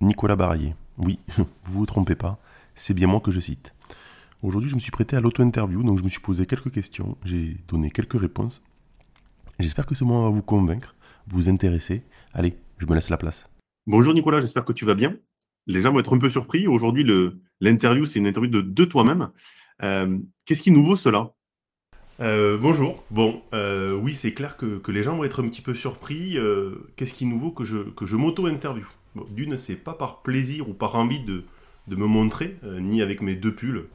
Nicolas Baraillé. Oui, vous vous trompez pas, c'est bien moi que je cite. Aujourd'hui, je me suis prêté à l'auto-interview, donc je me suis posé quelques questions, j'ai donné quelques réponses. J'espère que ce moment va vous convaincre, vous intéresser. Allez, je me laisse la place. Bonjour Nicolas, j'espère que tu vas bien. Les gens vont être un peu surpris. Aujourd'hui, l'interview, c'est une interview de, de toi-même. Euh, Qu'est-ce qui nous vaut cela? Euh, bonjour. Bon, euh, oui, c'est clair que, que, les gens vont être un petit peu surpris. Euh, Qu'est-ce qui nous vaut que je, que je m'auto-interview? Bon, D'une, c'est pas par plaisir ou par envie de, de me montrer, euh, ni avec mes deux pulls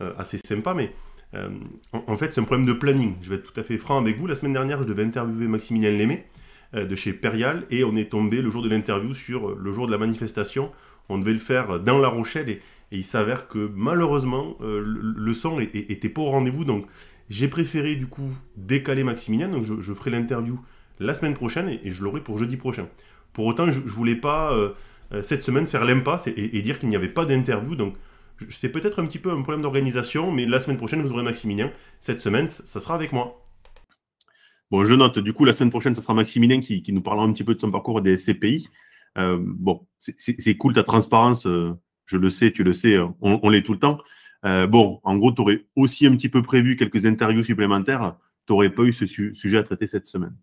euh, assez sympas, mais euh, en, fait, c'est un problème de planning. Je vais être tout à fait franc avec vous. La semaine dernière, je devais interviewer Maximilien Lémé de chez Perial et on est tombé le jour de l'interview sur le jour de la manifestation. On devait le faire dans La Rochelle et, il s'avère que malheureusement, le, le, son était pas au rendez-vous. Donc, j'ai préféré du coup décaler Maximilien, donc je, ferai l'interview la semaine prochaine et je l'aurai pour jeudi prochain. Pour autant, je, ne voulais pas euh, cette semaine faire l'impasse et, dire qu'il n'y avait pas d'interview, donc c'est peut-être un petit peu un problème d'organisation, mais la semaine prochaine, vous aurez Maximilien. Cette semaine, ça sera avec moi. Bon, je note, du coup, la semaine prochaine, ça sera Maximilien qui, nous parlera un petit peu de son parcours des CPI. Euh, bon, c'est cool ta transparence, euh, je le sais, tu le sais, on, l'est tout le temps. Euh, bon, en gros, tu aurais aussi un petit peu prévu quelques interviews supplémentaires. Tu n'aurais pas eu ce su sujet à traiter cette semaine.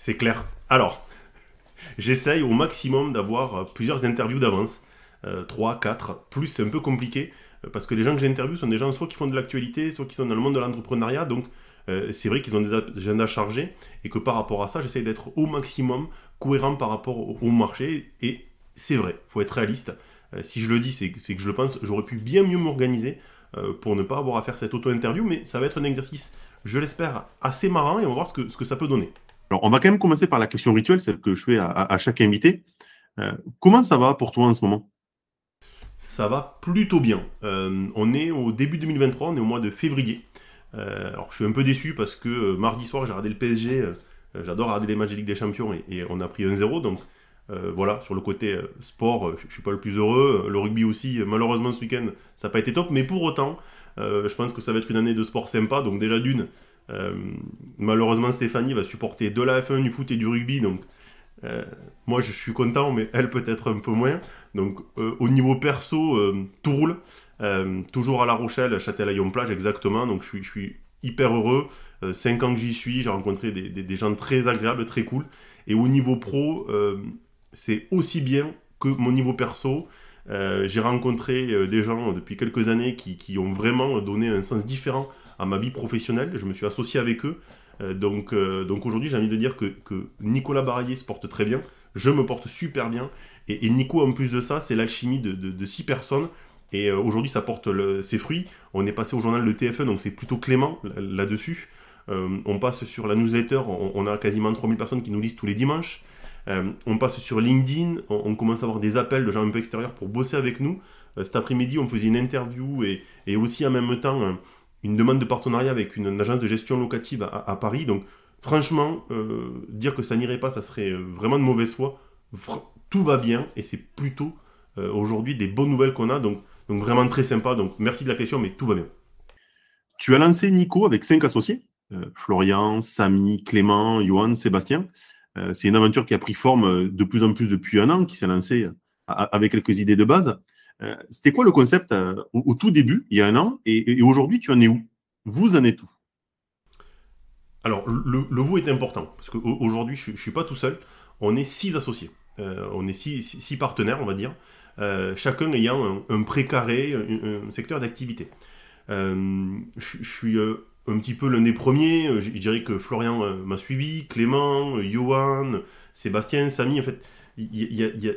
C'est clair. Alors, j'essaye au maximum d'avoir plusieurs interviews d'avance. Euh, 3, 4, plus c'est un peu compliqué. Euh, parce que les gens que j'interviewe sont des gens soit qui font de l'actualité, soit qui sont dans le monde de l'entrepreneuriat. Donc, euh, c'est vrai qu'ils ont des agendas chargés. Et que par rapport à ça, j'essaye d'être au maximum cohérent par rapport au, marché. Et c'est vrai, faut être réaliste. Euh, si je le dis, c'est que je le pense, j'aurais pu bien mieux m'organiser euh, pour ne pas avoir à faire cette auto-interview, mais ça va être un exercice, je l'espère, assez marrant et on va voir ce que ça peut donner. Alors, on va quand même commencer par la question rituelle, celle que je fais à, chaque invité. Euh, comment ça va pour toi en ce moment? Ça va plutôt bien. Euh, on est au début 2023, on est au mois de février. Euh, alors, je suis un peu déçu parce que mardi soir, j'ai regardé le PSG. J'adore regarder les matchs de Ligue des Champions et, et on a pris 1-0, donc voilà, sur le côté sport, je, je suis pas le plus heureux. Le rugby aussi, malheureusement ce week-end, ça n'a pas été top. Mais pour autant, je pense que ça va être une année de sport sympa. Donc déjà d'une, malheureusement Stéphanie va supporter de la F1, du foot et du rugby. Donc moi je suis content, mais elle peut-être un peu moins. Donc au niveau perso, tout roule. toujours à La Rochelle, Châtelaillon-Plage exactement. Donc je suis, hyper heureux. 5 ans que j'y suis, j'ai rencontré des, gens très agréables, très cool. Et au niveau pro, c'est aussi bien que mon niveau perso. Euh, j'ai rencontré euh, des gens depuis quelques années qui, ont vraiment donné un sens différent à ma vie professionnelle. Je me suis associé avec eux. Euh, donc, euh, donc aujourd'hui, j'ai envie de dire que, que, Nicolas Baraillé se porte très bien. Je me porte super bien. Et, Nico, en plus de ça, c'est l'alchimie de, de, de, six personnes. Et euh, aujourd'hui, ça porte ses fruits. On est passé au journal Le TF1, donc c'est plutôt clément là-dessus. on passe sur la newsletter. On, a quasiment 3000 personnes qui nous lisent tous les dimanches. On passe sur LinkedIn, on, commence à avoir des appels de gens un peu extérieurs pour bosser avec nous. Cet après-midi, on faisait une interview et, et, aussi en même temps une demande de partenariat avec une, agence de gestion locative à, Paris. Donc franchement, euh, dire que ça n'irait pas, ça serait vraiment de mauvaise foi. Tout va bien et c'est plutôt euh, aujourd'hui des bonnes nouvelles qu'on a. Donc, vraiment très sympa. Donc merci de la question, mais tout va bien. Tu as lancé Nico avec cinq associés. Euh, Florian, Samy, Clément, Johan, Sébastien. Euh, c'est une aventure qui a pris forme euh, de plus en plus depuis un an, qui s'est lancée euh, avec quelques idées de base. C'était quoi le concept au, au, tout début, il y a un an, et, aujourd'hui, tu en es où? Vous en êtes où? Alors, le, vous est important, parce qu'aujourd'hui, je ne suis pas tout seul. On est six associés. Euh, on est six, six, partenaires, on va dire, euh, chacun ayant un, un précaré, un, secteur d'activité. Euh, je suis un petit peu l'un des premiers. Euh, je, dirais que Florian euh, m'a suivi, Clément, euh, Johan, Sébastien, Samy. En fait, il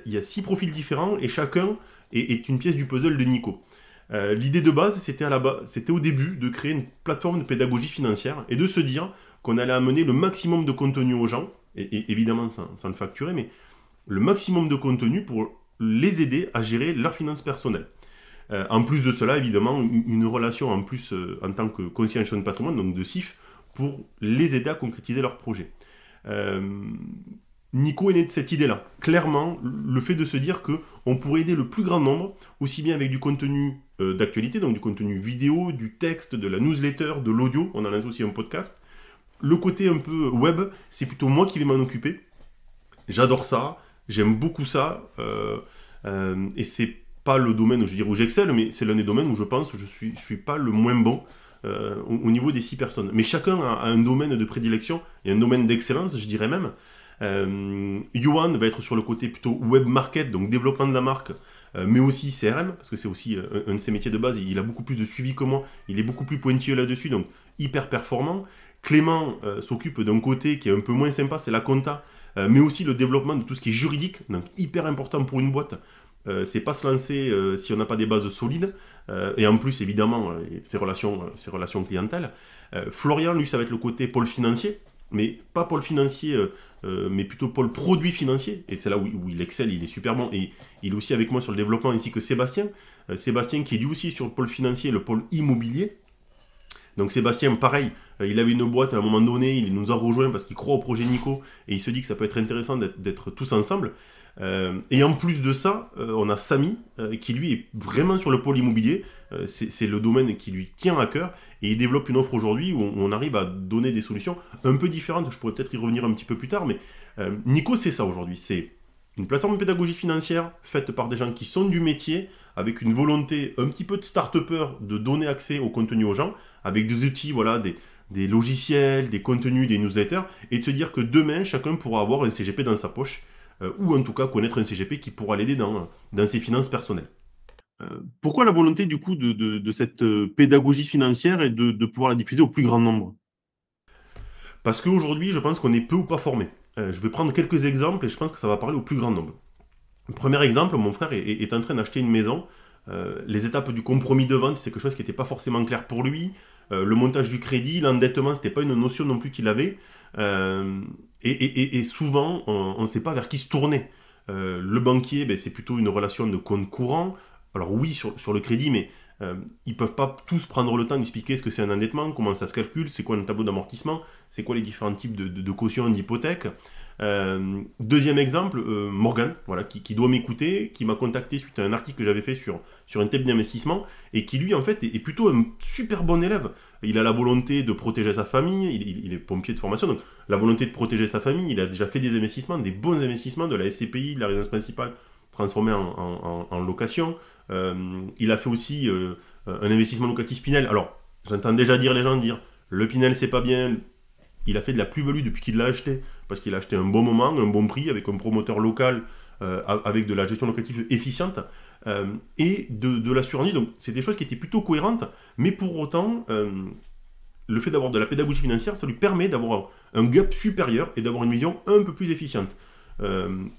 y, a six profils différents et chacun est, une pièce du puzzle de Nico. L'idée de base, c'était au début de créer une plateforme de pédagogie financière et de se dire qu'on allait amener le maximum de contenu aux gens, et, et évidemment sans, sans, le facturer, mais le maximum de contenu pour les aider à gérer leurs finances personnelles. Euh, en plus de cela, évidemment, une relation en plus euh, en tant que concierge de patrimoine, donc de CIF, pour les aider à concrétiser leurs projets. Euh, Nico est né de cette idée-là. Clairement, le fait de se dire que on pourrait aider le plus grand nombre, aussi bien avec du contenu d'actualité, donc du contenu vidéo, du texte, de la newsletter, de l'audio, on en a aussi un podcast. Le côté un peu web, c'est plutôt moi qui vais m'en occuper. J'adore ça, j'aime beaucoup ça, et c'est pas le domaine où je où j'excelle, mais c'est l'un des domaines où je pense que je suis, je suis pas le moins bon euh, au, niveau des six personnes. Mais chacun a, un domaine de prédilection et un domaine d'excellence, je dirais même. Euh, va être sur le côté plutôt web market, donc développement de la marque, euh, mais aussi CRM, parce que c'est aussi euh, un, de ses métiers de base. Il, a beaucoup plus de suivi que moi, il est beaucoup plus pointilleux là-dessus, donc hyper performant. Clément s'occupe d'un côté qui est un peu moins sympa, c'est la compta, mais aussi le développement de tout ce qui est juridique, donc hyper important pour une boîte. Euh, c'est pas se lancer euh, si on n'a pas des bases solides. Euh, et en plus, évidemment, ses relations, ses relations clientèle. Florian, lui, ça va être le côté pôle financier, mais pas pôle financier, mais plutôt pôle produit financier. Et c'est là où, il excelle, il est super bon. Et il est aussi avec moi sur le développement, ainsi que Sébastien. Sébastien qui est lui aussi sur le pôle financier, le pôle immobilier. Donc Sébastien, pareil, il avait une boîte à un moment donné, il nous a rejoint parce qu'il croit au projet Nico et il se dit que ça peut être intéressant d'être tous ensemble. Euh, et en plus de ça, euh, on a Samy, euh, qui lui est vraiment sur le pôle immobilier. c'est le domaine qui lui tient à cœur. Et il développe une offre aujourd'hui où on, arrive à donner des solutions un peu différentes. Je pourrais peut-être y revenir un petit peu plus tard. Mais Nico, c'est ça aujourd'hui. C'est une plateforme de pédagogie financière faite par des gens qui sont du métier, avec une volonté un petit peu de start-upper de donner accès au contenu aux gens, avec des outils, voilà, des, des logiciels, des contenus, des newsletters, et de se dire que demain, chacun pourra avoir un CGP dans sa poche ou en tout cas connaître un CGP qui pourra l'aider dans, dans ses finances personnelles. Euh, pourquoi la volonté du coup de, cette euh, pédagogie financière et de, pouvoir la diffuser au plus grand nombre? Parce qu'aujourd'hui, je pense qu'on est peu ou pas formé. je vais prendre quelques exemples et je pense que ça va parler au plus grand nombre. Premier exemple, mon frère est, en train d'acheter une maison. les étapes du compromis de vente, c'est quelque chose qui n'était pas forcément clair pour lui. le montage du crédit, l'endettement, c'était pas une notion non plus qu'il avait. Et, souvent, on ne sait pas vers qui se tourner. Euh, le banquier, ben, c'est plutôt une relation de compte courant. Alors oui, sur, le crédit, mais euh, ils peuvent pas tous prendre le temps d'expliquer ce que c'est un endettement, comment ça se calcule, c'est quoi un tableau d'amortissement, c'est quoi les différents types de, de, de cautions d'hypothèque. Euh, deuxième exemple, euh, Morgan, voilà, qui, doit m'écouter, qui m'a contacté suite à un article que j'avais fait sur, sur un thème d'investissement, et qui lui, en fait, est, plutôt un super bon élève. Il a la volonté de protéger sa famille, il, est pompier de formation, donc la volonté de protéger sa famille, il a déjà fait des investissements, des bons investissements, de la SCPI, de la résidence principale, transformée en, location. Euh, il a fait aussi un investissement locatif Pinel. Alors, j'entends déjà dire les gens dire, le Pinel c'est pas bien, il a fait de la plus-value depuis qu'il l'a acheté, parce qu'il a acheté un bon moment, un bon prix, avec un promoteur local, euh, avec de la gestion locative efficiente, euh, et de, la survie. Donc, c'est des choses qui étaient plutôt cohérentes, mais pour autant, euh, le fait d'avoir de la pédagogie financière, ça lui permet d'avoir un gap supérieur et d'avoir une vision un peu plus efficiente.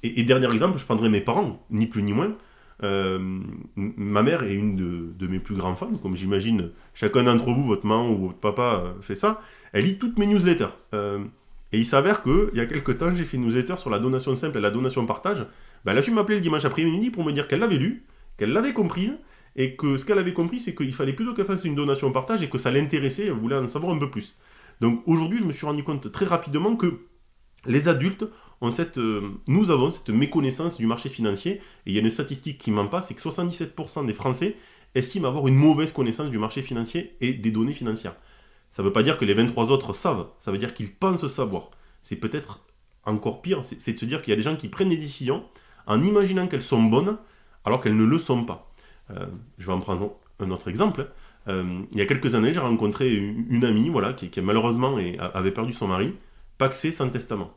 Et, dernier exemple, je prendrai mes parents, ni plus ni moins. ma mère est une de, de, mes plus grands fans, comme j'imagine chacun d'entre vous, votre maman ou votre papa fait ça elle lit toutes mes newsletters. Et il s'avère qu'il y a quelques temps, j'ai fait une newsletter sur la donation simple et la donation partage. Ben, elle a su m'appeler le dimanche après-midi pour me dire qu'elle l'avait lu, qu'elle l'avait comprise, et que ce qu'elle avait compris, c'est qu'il fallait plutôt qu'elle fasse une donation partage et que ça l'intéressait, elle voulait en savoir un peu plus. Donc aujourd'hui, je me suis rendu compte très rapidement que les adultes ont cette, euh, nous avons cette méconnaissance du marché financier, et il y a une statistique qui ment pas, c'est que 77% des Français estiment avoir une mauvaise connaissance du marché financier et des données financières. Ça ne veut pas dire que les 23 autres savent, ça veut dire qu'ils pensent savoir. C'est peut-être encore pire, c'est de se dire qu'il y a des gens qui prennent des décisions en imaginant qu'elles sont bonnes alors qu'elles ne le sont pas. Euh, je vais en prendre un autre exemple. Euh, il y a quelques années, j'ai rencontré une, amie voilà, qui, malheureusement avait perdu son mari, paxé sans testament,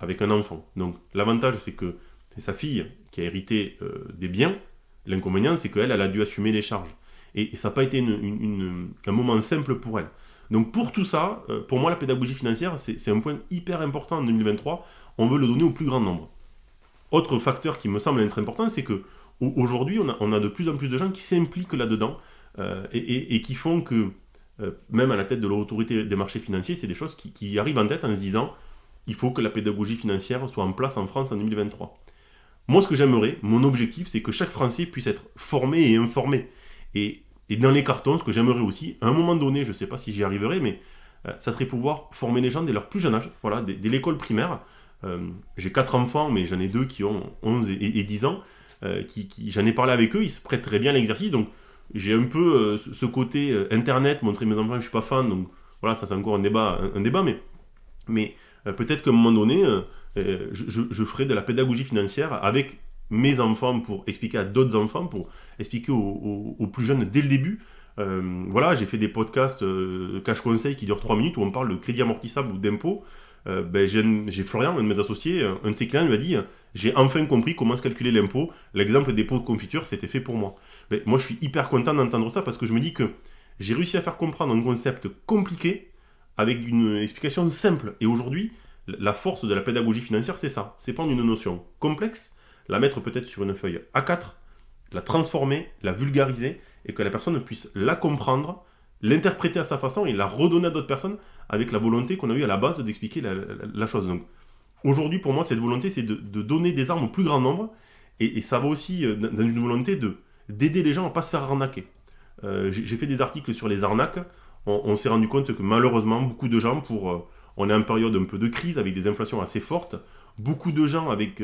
avec un enfant. Donc l'avantage, c'est que c'est sa fille qui a hérité euh, des biens. L'inconvénient, c'est qu'elle, elle a dû assumer les charges. Et, ça n'a pas été un moment simple pour elle. Donc pour tout ça, euh, pour moi, la pédagogie financière, c'est un point hyper important en 2023. On veut le donner au plus grand nombre. Autre facteur qui me semble être important, c'est que aujourd'hui, on a, de plus en plus de gens qui s'impliquent là-dedans euh, et, qui font que, euh, même à la tête de l'autorité des marchés financiers, c'est des choses qui, arrivent en tête en se disant il faut que la pédagogie financière soit en place en France en 2023. Moi, ce que j'aimerais, mon objectif, c'est que chaque Français puisse être formé et informé. Et, dans les cartons, ce que j'aimerais aussi, à un moment donné, je ne sais pas si j'y arriverai, mais euh, ça serait pouvoir former les gens dès leur plus jeune âge, voilà, dès, l'école primaire. Euh, j'ai quatre enfants, mais j'en ai deux qui ont 11 et, 10 ans. Euh, qui, j'en ai parlé avec eux, ils se prêtent très bien à l'exercice. Donc j'ai un peu ce côté internet, montrer mes enfants, je suis pas fan. Donc voilà, ça c'est encore un débat, un, débat mais, mais peut-être qu'à un moment donné, je, ferai de la pédagogie financière avec mes enfants pour expliquer à d'autres enfants, pour expliquer aux, plus jeunes dès le début. Euh, voilà, j'ai fait des podcasts euh, cash conseil qui durent 3 minutes où on parle de crédit amortissable ou d'impôt. Euh, ben, j'ai Florian, un de mes associés, un de ses clients, lui a dit J'ai enfin compris comment se calculer l'impôt. L'exemple des pots de confiture, c'était fait pour moi. Ben, moi, je suis hyper content d'entendre ça parce que je me dis que j'ai réussi à faire comprendre un concept compliqué avec une explication simple. Et aujourd'hui, la force de la pédagogie financière, c'est ça. C'est prendre une notion complexe, la mettre peut-être sur une feuille A4, la transformer, la vulgariser, et que la personne puisse la comprendre, l'interpréter à sa façon et la redonner à d'autres personnes avec la volonté qu'on a eu à la base d'expliquer la, chose. Donc, aujourd'hui, pour moi, cette volonté, c'est de, donner des armes au plus grand nombre, et, ça va aussi euh, dans une volonté de d'aider les gens à ne pas se faire arnaquer. Euh, j'ai fait des articles sur les arnaques. On, s'est rendu compte que malheureusement, beaucoup de gens, euh, on est en période un peu de crise avec des inflations assez fortes. Beaucoup de gens avec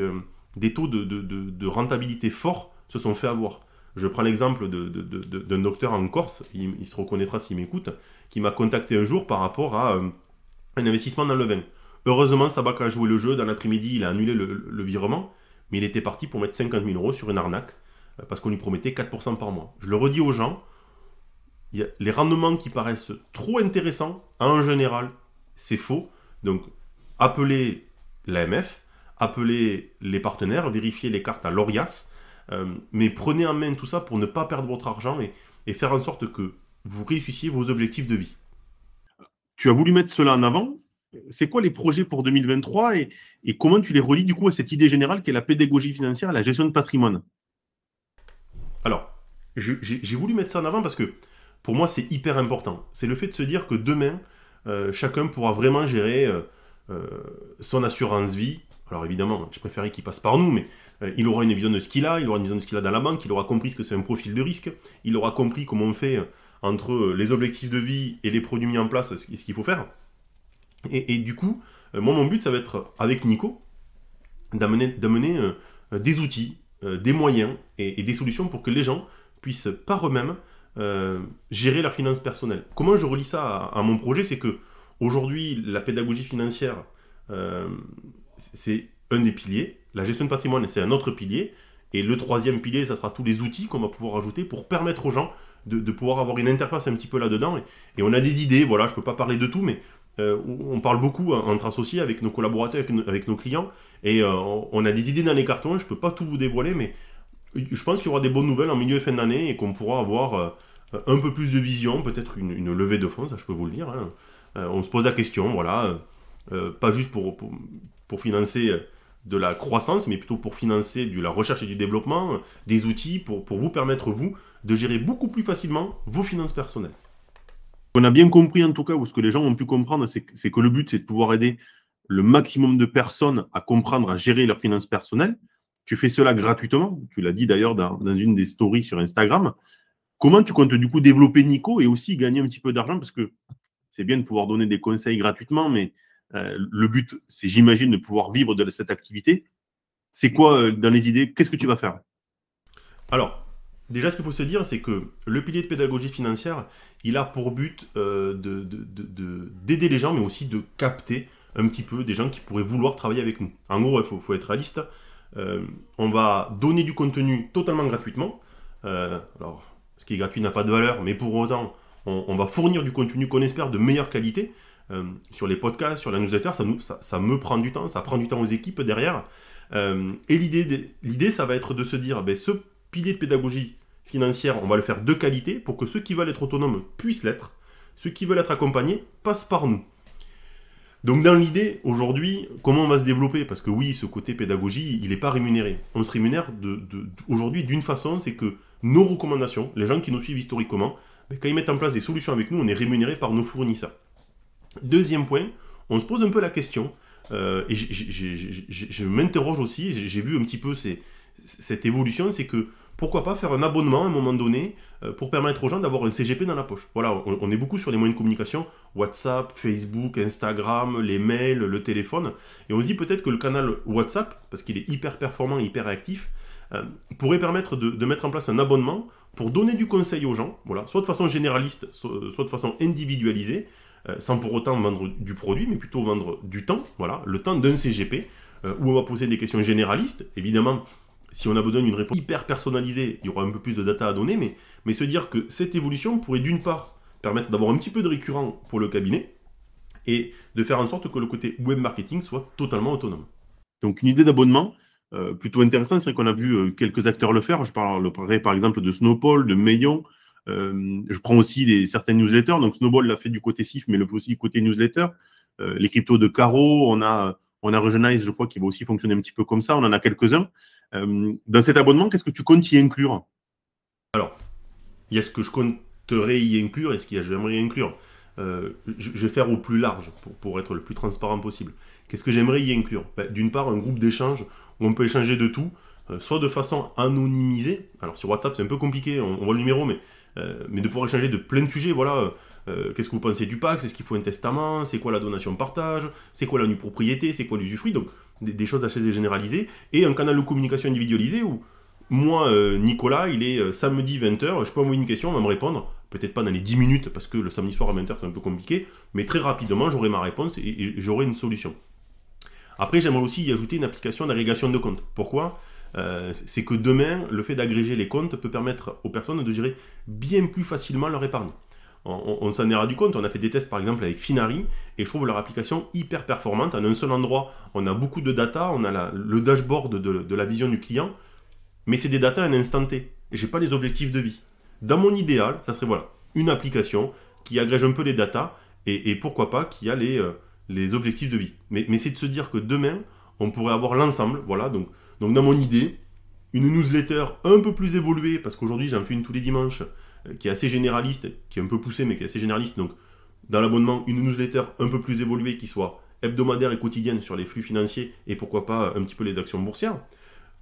des taux de, rentabilité forts se sont fait avoir. Je prends l'exemple d'un docteur en Corse, il, se reconnaîtra s'il m'écoute, qui m'a contacté un jour par rapport à euh, un investissement dans le vin. Heureusement, Sabac a joué le jeu. Dans l'après-midi, il a annulé le, virement, mais il était parti pour mettre 50 000 euros sur une arnaque euh, parce qu'on lui promettait 4% par mois. Je le redis aux gens, les rendements qui paraissent trop intéressants, en général, c'est faux. Donc, appelez l'AMF, appelez les partenaires, vérifiez les cartes à l'ORIAS, euh, mais prenez en main tout ça pour ne pas perdre votre argent et, faire en sorte que vous réussissiez vos objectifs de vie. Tu as voulu mettre cela en avant. C'est quoi les projets pour 2023 et, et comment tu les relis du coup à cette idée générale qu'est la pédagogie financière et la gestion de patrimoine? Alors, j'ai voulu mettre ça en avant parce que pour moi c'est hyper important. C'est le fait de se dire que demain, euh, chacun pourra vraiment gérer euh, son assurance vie. Alors évidemment, je préférais qu'il passe par nous, mais il aura une vision de ce qu'il a, il aura une vision de ce qu'il a dans la banque, il aura compris ce que c'est un profil de risque, il aura compris comment on fait entre les objectifs de vie et les produits mis en place, ce qu'il faut faire. Et, du coup, moi mon but, ça va être avec Nico, d'amener des outils, des moyens et, des solutions pour que les gens puissent par eux-mêmes euh, gérer leurs finances personnelles. Comment je relis ça à, mon projet C'est que aujourd'hui, la pédagogie financière, euh, c'est un des piliers. La gestion de patrimoine, c'est un autre pilier. Et le troisième pilier, ça sera tous les outils qu'on va pouvoir ajouter pour permettre aux gens de, pouvoir avoir une interface un petit peu là-dedans. Et, on a des idées, voilà, je ne peux pas parler de tout, mais euh, on parle beaucoup entre associés avec nos collaborateurs, avec, nos, clients. Et on a des idées dans les cartons, je ne peux pas tout vous dévoiler, mais je pense qu'il y aura des bonnes nouvelles en milieu et fin d'année et qu'on pourra avoir euh, un peu plus de vision, peut-être une, levée de fonds, ça je peux vous le dire. Hein. Euh, on se pose la question, voilà, euh, pas juste pour, financer de la croissance, mais plutôt pour financer de la recherche et du développement, des outils pour, pour vous permettre, vous, de gérer beaucoup plus facilement vos finances personnelles. On a bien compris en tout cas, ou ce que les gens ont pu comprendre, c'est que le but, c'est de pouvoir aider le maximum de personnes à comprendre, à gérer leurs finances personnelles. Tu fais cela gratuitement. Tu l'as dit d'ailleurs dans, une des stories sur Instagram. Comment tu comptes du coup développer Nico et aussi gagner un petit peu d'argent? Parce que c'est bien de pouvoir donner des conseils gratuitement, mais euh, le but, c'est j'imagine de pouvoir vivre de cette activité. C'est quoi euh, dans les idées Qu'est-ce que tu vas faire? Alors, déjà, ce qu'il faut se dire, c'est que le pilier de pédagogie financière, il a pour but euh, d'aider les gens, mais aussi de capter un petit peu des gens qui pourraient vouloir travailler avec nous. En gros, il faut, être réaliste. Euh, on va donner du contenu totalement gratuitement. Euh, alors, ce qui est gratuit n'a pas de valeur, mais pour autant, on, va fournir du contenu qu'on espère de meilleure qualité. Euh, sur les podcasts, sur la newsletter, ça, me prend du temps, ça prend du temps aux équipes derrière. et l'idée, ça va être de se dire, ben, ce pilier de pédagogie financière, on va le faire de qualité pour que ceux qui veulent être autonomes puissent l'être. Ceux qui veulent être accompagnés passent par nous. Donc dans l'idée, aujourd'hui, comment on va se développer? Parce que oui, ce côté pédagogie, il n'est pas rémunéré. On se rémunère aujourd'hui d'une façon, c'est que nos recommandations, les gens qui nous suivent historiquement, ben, quand ils mettent en place des solutions avec nous, on est rémunéré par nos fournisseurs. Deuxième point, on se pose un peu la question et je m'interroge aussi, j'ai vu un petit peu cette évolution, c'est que pourquoi pas faire un abonnement à un moment donné pour permettre aux gens d'avoir un CGP dans la poche. Voilà, on, est beaucoup sur les moyens de communication, WhatsApp, Facebook, Instagram, les mails, le téléphone, et on se dit peut-être que le canal WhatsApp, parce qu'il est hyper performant, hyper réactif, pourrait permettre de, mettre en place un abonnement pour donner du conseil aux gens, voilà, soit de façon généraliste, soit de façon individualisée, euh, sans pour autant vendre du produit, mais plutôt vendre du temps, voilà, le temps d'un CGP, euh, où on va poser des questions généralistes. Évidemment, si on a besoin d'une réponse hyper personnalisée, il y aura un peu plus de data à donner, mais, mais se dire que cette évolution pourrait d'une part permettre d'avoir un petit peu de récurrent pour le cabinet, et de faire en sorte que le côté web marketing soit totalement autonome. Donc une idée d'abonnement euh, plutôt intéressante, c'est qu'on a vu quelques acteurs le faire. Je parlerai par exemple de Snowball, de Mayon, euh, je prends aussi des, certaines newsletters. Donc Snowball l'a fait du côté SIF, mais le aussi du côté newsletter. Euh, les cryptos de Caro, on a, on a Regenize, je crois, qui va aussi fonctionner un petit peu comme ça. On en a quelques-uns. Euh, dans cet abonnement, qu'est-ce que tu comptes y inclure? Alors, il y a ce que je compterais y inclure et ce que j'aimerais y inclure. je vais faire au plus large pour, pour être le plus transparent possible. Qu'est-ce que j'aimerais y inclure? Ben, D'une part, un groupe d'échange où on peut échanger de tout, soit de façon anonymisée. Alors sur WhatsApp, c'est un peu compliqué, on, voit le numéro, mais euh, mais de pouvoir échanger de plein de sujets, voilà. Euh, qu'est-ce que vous pensez du pacte Est-ce qu'il faut un testament C'est quoi la donation partage C'est quoi la nue propriété C'est quoi l'usufruit Donc des, choses assez généralisées. Et un canal de communication individualisé où moi, euh, Nicolas, il est samedi 20h, je peux envoyer une question, on va me répondre. Peut-être pas dans les 10 minutes parce que le samedi soir à 20h c'est un peu compliqué, mais très rapidement j'aurai ma réponse et j'aurai une solution. Après, j'aimerais aussi y ajouter une application d'agrégation de comptes. Pourquoi? euh, c'est que demain, le fait d'agréger les comptes peut permettre aux personnes de gérer bien plus facilement leur épargne. On, s'en est rendu compte, on a fait des tests par exemple avec Finari, et je trouve leur application hyper performante. En un seul endroit, on a beaucoup de data, on a le dashboard de, la vision du client, mais c'est des data à un instant T. J'ai pas les objectifs de vie. Dans mon idéal, ça serait voilà, une application qui agrège un peu les data, et, pourquoi pas qui a les, euh, objectifs de vie. Mais c'est de se dire que demain, on pourrait avoir l'ensemble, voilà, donc donc dans mon idée, une newsletter un peu plus évoluée, parce qu'aujourd'hui j'en fais une tous les dimanches, euh, qui est assez généraliste, qui est un peu poussée, mais qui est assez généraliste. Donc dans l'abonnement, une newsletter un peu plus évoluée qui soit hebdomadaire et quotidienne sur les flux financiers et pourquoi pas un petit peu les actions boursières.